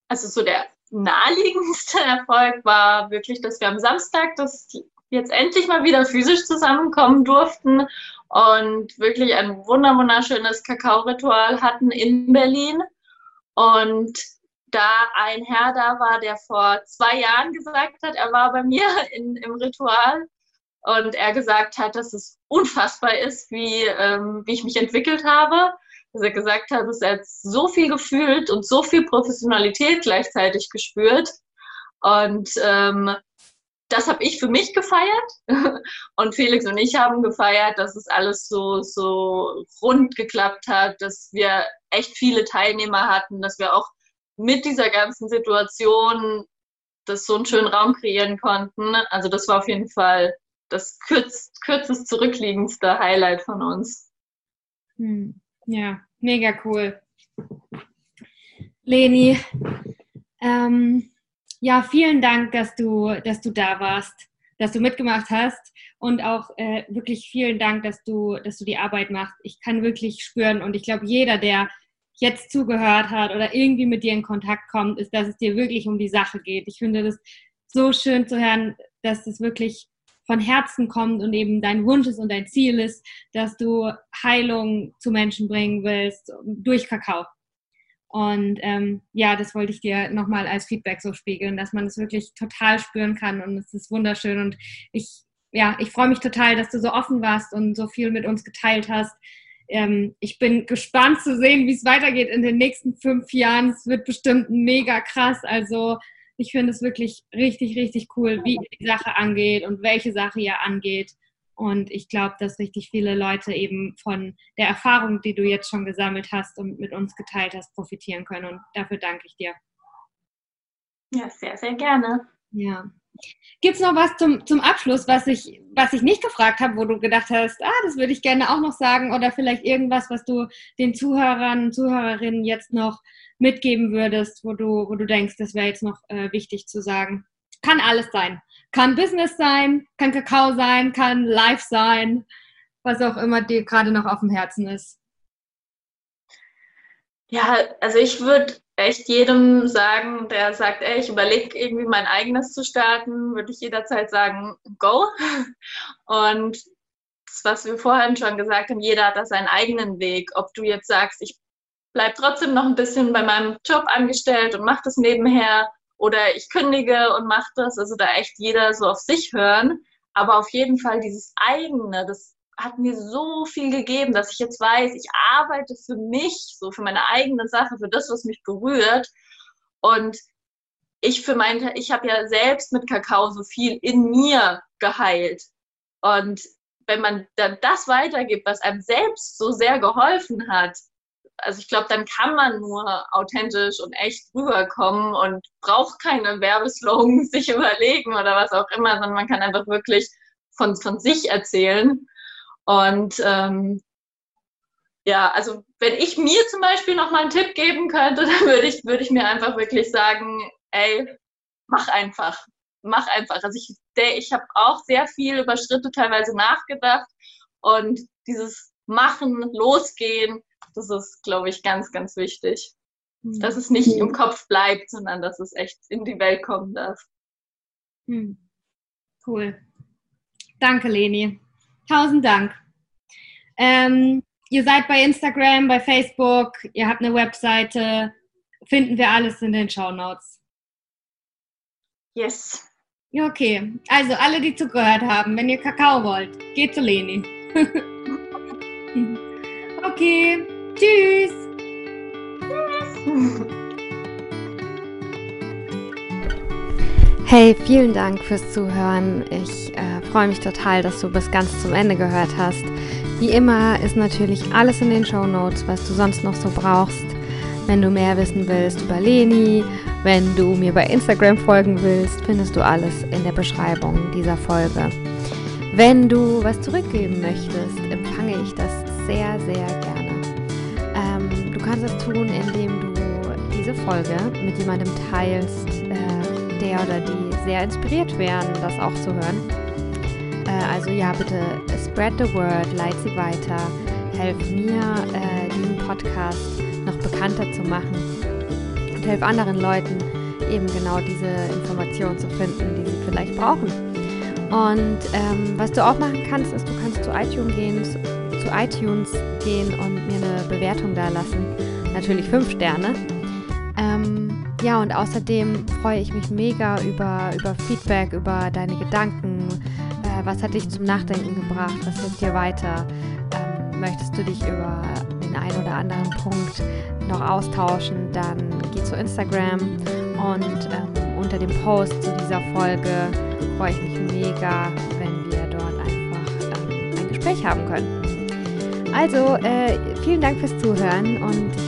Also so der naheliegendste Erfolg war wirklich, dass wir am Samstag das jetzt endlich mal wieder physisch zusammenkommen durften und wirklich ein wunderschönes Kakao-Ritual hatten in Berlin. Und da ein Herr da war, der vor zwei Jahren gesagt hat, er war bei mir in, im Ritual und er gesagt hat, dass es unfassbar ist, wie, ähm, wie ich mich entwickelt habe. Dass er gesagt hat, dass er jetzt so viel gefühlt und so viel Professionalität gleichzeitig gespürt. Und ähm, das habe ich für mich gefeiert und Felix und ich haben gefeiert, dass es alles so, so rund geklappt hat, dass wir echt viele Teilnehmer hatten, dass wir auch mit dieser ganzen Situation das so einen schönen Raum kreieren konnten. Also das war auf jeden Fall das kürz, kürzest zurückliegendste Highlight von uns. Hm. Ja, mega cool. Leni, ähm, ja, vielen Dank, dass du, dass du da warst, dass du mitgemacht hast und auch äh, wirklich vielen Dank, dass du, dass du die Arbeit machst. Ich kann wirklich spüren und ich glaube, jeder, der jetzt zugehört hat oder irgendwie mit dir in Kontakt kommt, ist, dass es dir wirklich um die Sache geht. Ich finde das so schön zu hören, dass es wirklich von Herzen kommt und eben dein Wunsch ist und dein Ziel ist, dass du Heilung zu Menschen bringen willst durch Kakao. Und ähm, ja, das wollte ich dir nochmal als Feedback so spiegeln, dass man es wirklich total spüren kann und es ist wunderschön. Und ich, ja, ich freue mich total, dass du so offen warst und so viel mit uns geteilt hast. Ähm, ich bin gespannt zu sehen, wie es weitergeht in den nächsten fünf Jahren. Es wird bestimmt mega krass. Also ich finde es wirklich richtig, richtig cool, wie die Sache angeht und welche Sache ihr angeht. Und ich glaube, dass richtig viele Leute eben von der Erfahrung, die du jetzt schon gesammelt hast und mit uns geteilt hast, profitieren können. Und dafür danke ich dir. Ja, sehr, sehr gerne. Ja. Gibt es noch was zum, zum Abschluss, was ich, was ich nicht gefragt habe, wo du gedacht hast, ah, das würde ich gerne auch noch sagen oder vielleicht irgendwas, was du den Zuhörern und Zuhörerinnen jetzt noch mitgeben würdest, wo du, wo du denkst, das wäre jetzt noch äh, wichtig zu sagen? Kann alles sein. Kann Business sein, kann Kakao sein, kann Life sein, was auch immer dir gerade noch auf dem Herzen ist. Ja, also ich würde echt jedem sagen, der sagt, ey, ich überlege irgendwie mein eigenes zu starten, würde ich jederzeit sagen, go. Und das, was wir vorhin schon gesagt haben, jeder hat da seinen eigenen Weg. Ob du jetzt sagst, ich bleibe trotzdem noch ein bisschen bei meinem Job angestellt und mache das nebenher oder ich kündige und mache das. Also da echt jeder so auf sich hören. Aber auf jeden Fall dieses eigene, das hat mir so viel gegeben, dass ich jetzt weiß, ich arbeite für mich, so für meine eigene Sache, für das, was mich berührt. Und ich für mein, ich habe ja selbst mit Kakao so viel in mir geheilt. Und wenn man dann das weitergibt, was einem selbst so sehr geholfen hat, also ich glaube, dann kann man nur authentisch und echt rüberkommen und braucht keine Werbeslogans sich überlegen oder was auch immer, sondern man kann einfach wirklich von, von sich erzählen. Und ähm, ja, also wenn ich mir zum Beispiel noch mal einen Tipp geben könnte, dann würde ich, würde ich mir einfach wirklich sagen, ey, mach einfach. Mach einfach. Also ich, ich habe auch sehr viel über Schritte teilweise nachgedacht und dieses Machen, Losgehen, das ist, glaube ich, ganz, ganz wichtig. Mhm. Dass es nicht im Kopf bleibt, sondern dass es echt in die Welt kommen darf. Mhm. Cool. Danke, Leni. Tausend Dank. Ähm, ihr seid bei Instagram, bei Facebook, ihr habt eine Webseite. Finden wir alles in den Show Notes. Yes. Ja, okay. Also alle, die zugehört haben, wenn ihr Kakao wollt, geht zu Leni. okay. Tschüss. Tschüss. Hey, vielen Dank fürs Zuhören. Ich äh, freue mich total, dass du bis ganz zum Ende gehört hast. Wie immer ist natürlich alles in den Show Notes, was du sonst noch so brauchst. Wenn du mehr wissen willst über Leni, wenn du mir bei Instagram folgen willst, findest du alles in der Beschreibung dieser Folge. Wenn du was zurückgeben möchtest, empfange ich das sehr, sehr gerne kannst es tun, indem du diese Folge mit jemandem teilst, äh, der oder die sehr inspiriert werden, das auch zu hören. Äh, also ja, bitte spread the word, leit sie weiter, helf mir, äh, diesen Podcast noch bekannter zu machen und helf anderen Leuten eben genau diese Informationen zu finden, die sie vielleicht brauchen. Und ähm, was du auch machen kannst, ist, du kannst zu iTunes gehen, zu iTunes gehen und mir eine Bewertung da lassen. Natürlich fünf Sterne. Ähm, ja, und außerdem freue ich mich mega über, über Feedback, über deine Gedanken. Äh, was hat dich zum Nachdenken gebracht? Was hilft dir weiter? Ähm, möchtest du dich über den einen oder anderen Punkt noch austauschen? Dann geh zu Instagram und ähm, unter dem Post zu dieser Folge freue ich mich mega, wenn wir dort einfach ähm, ein Gespräch haben können. Also, äh, vielen Dank fürs Zuhören und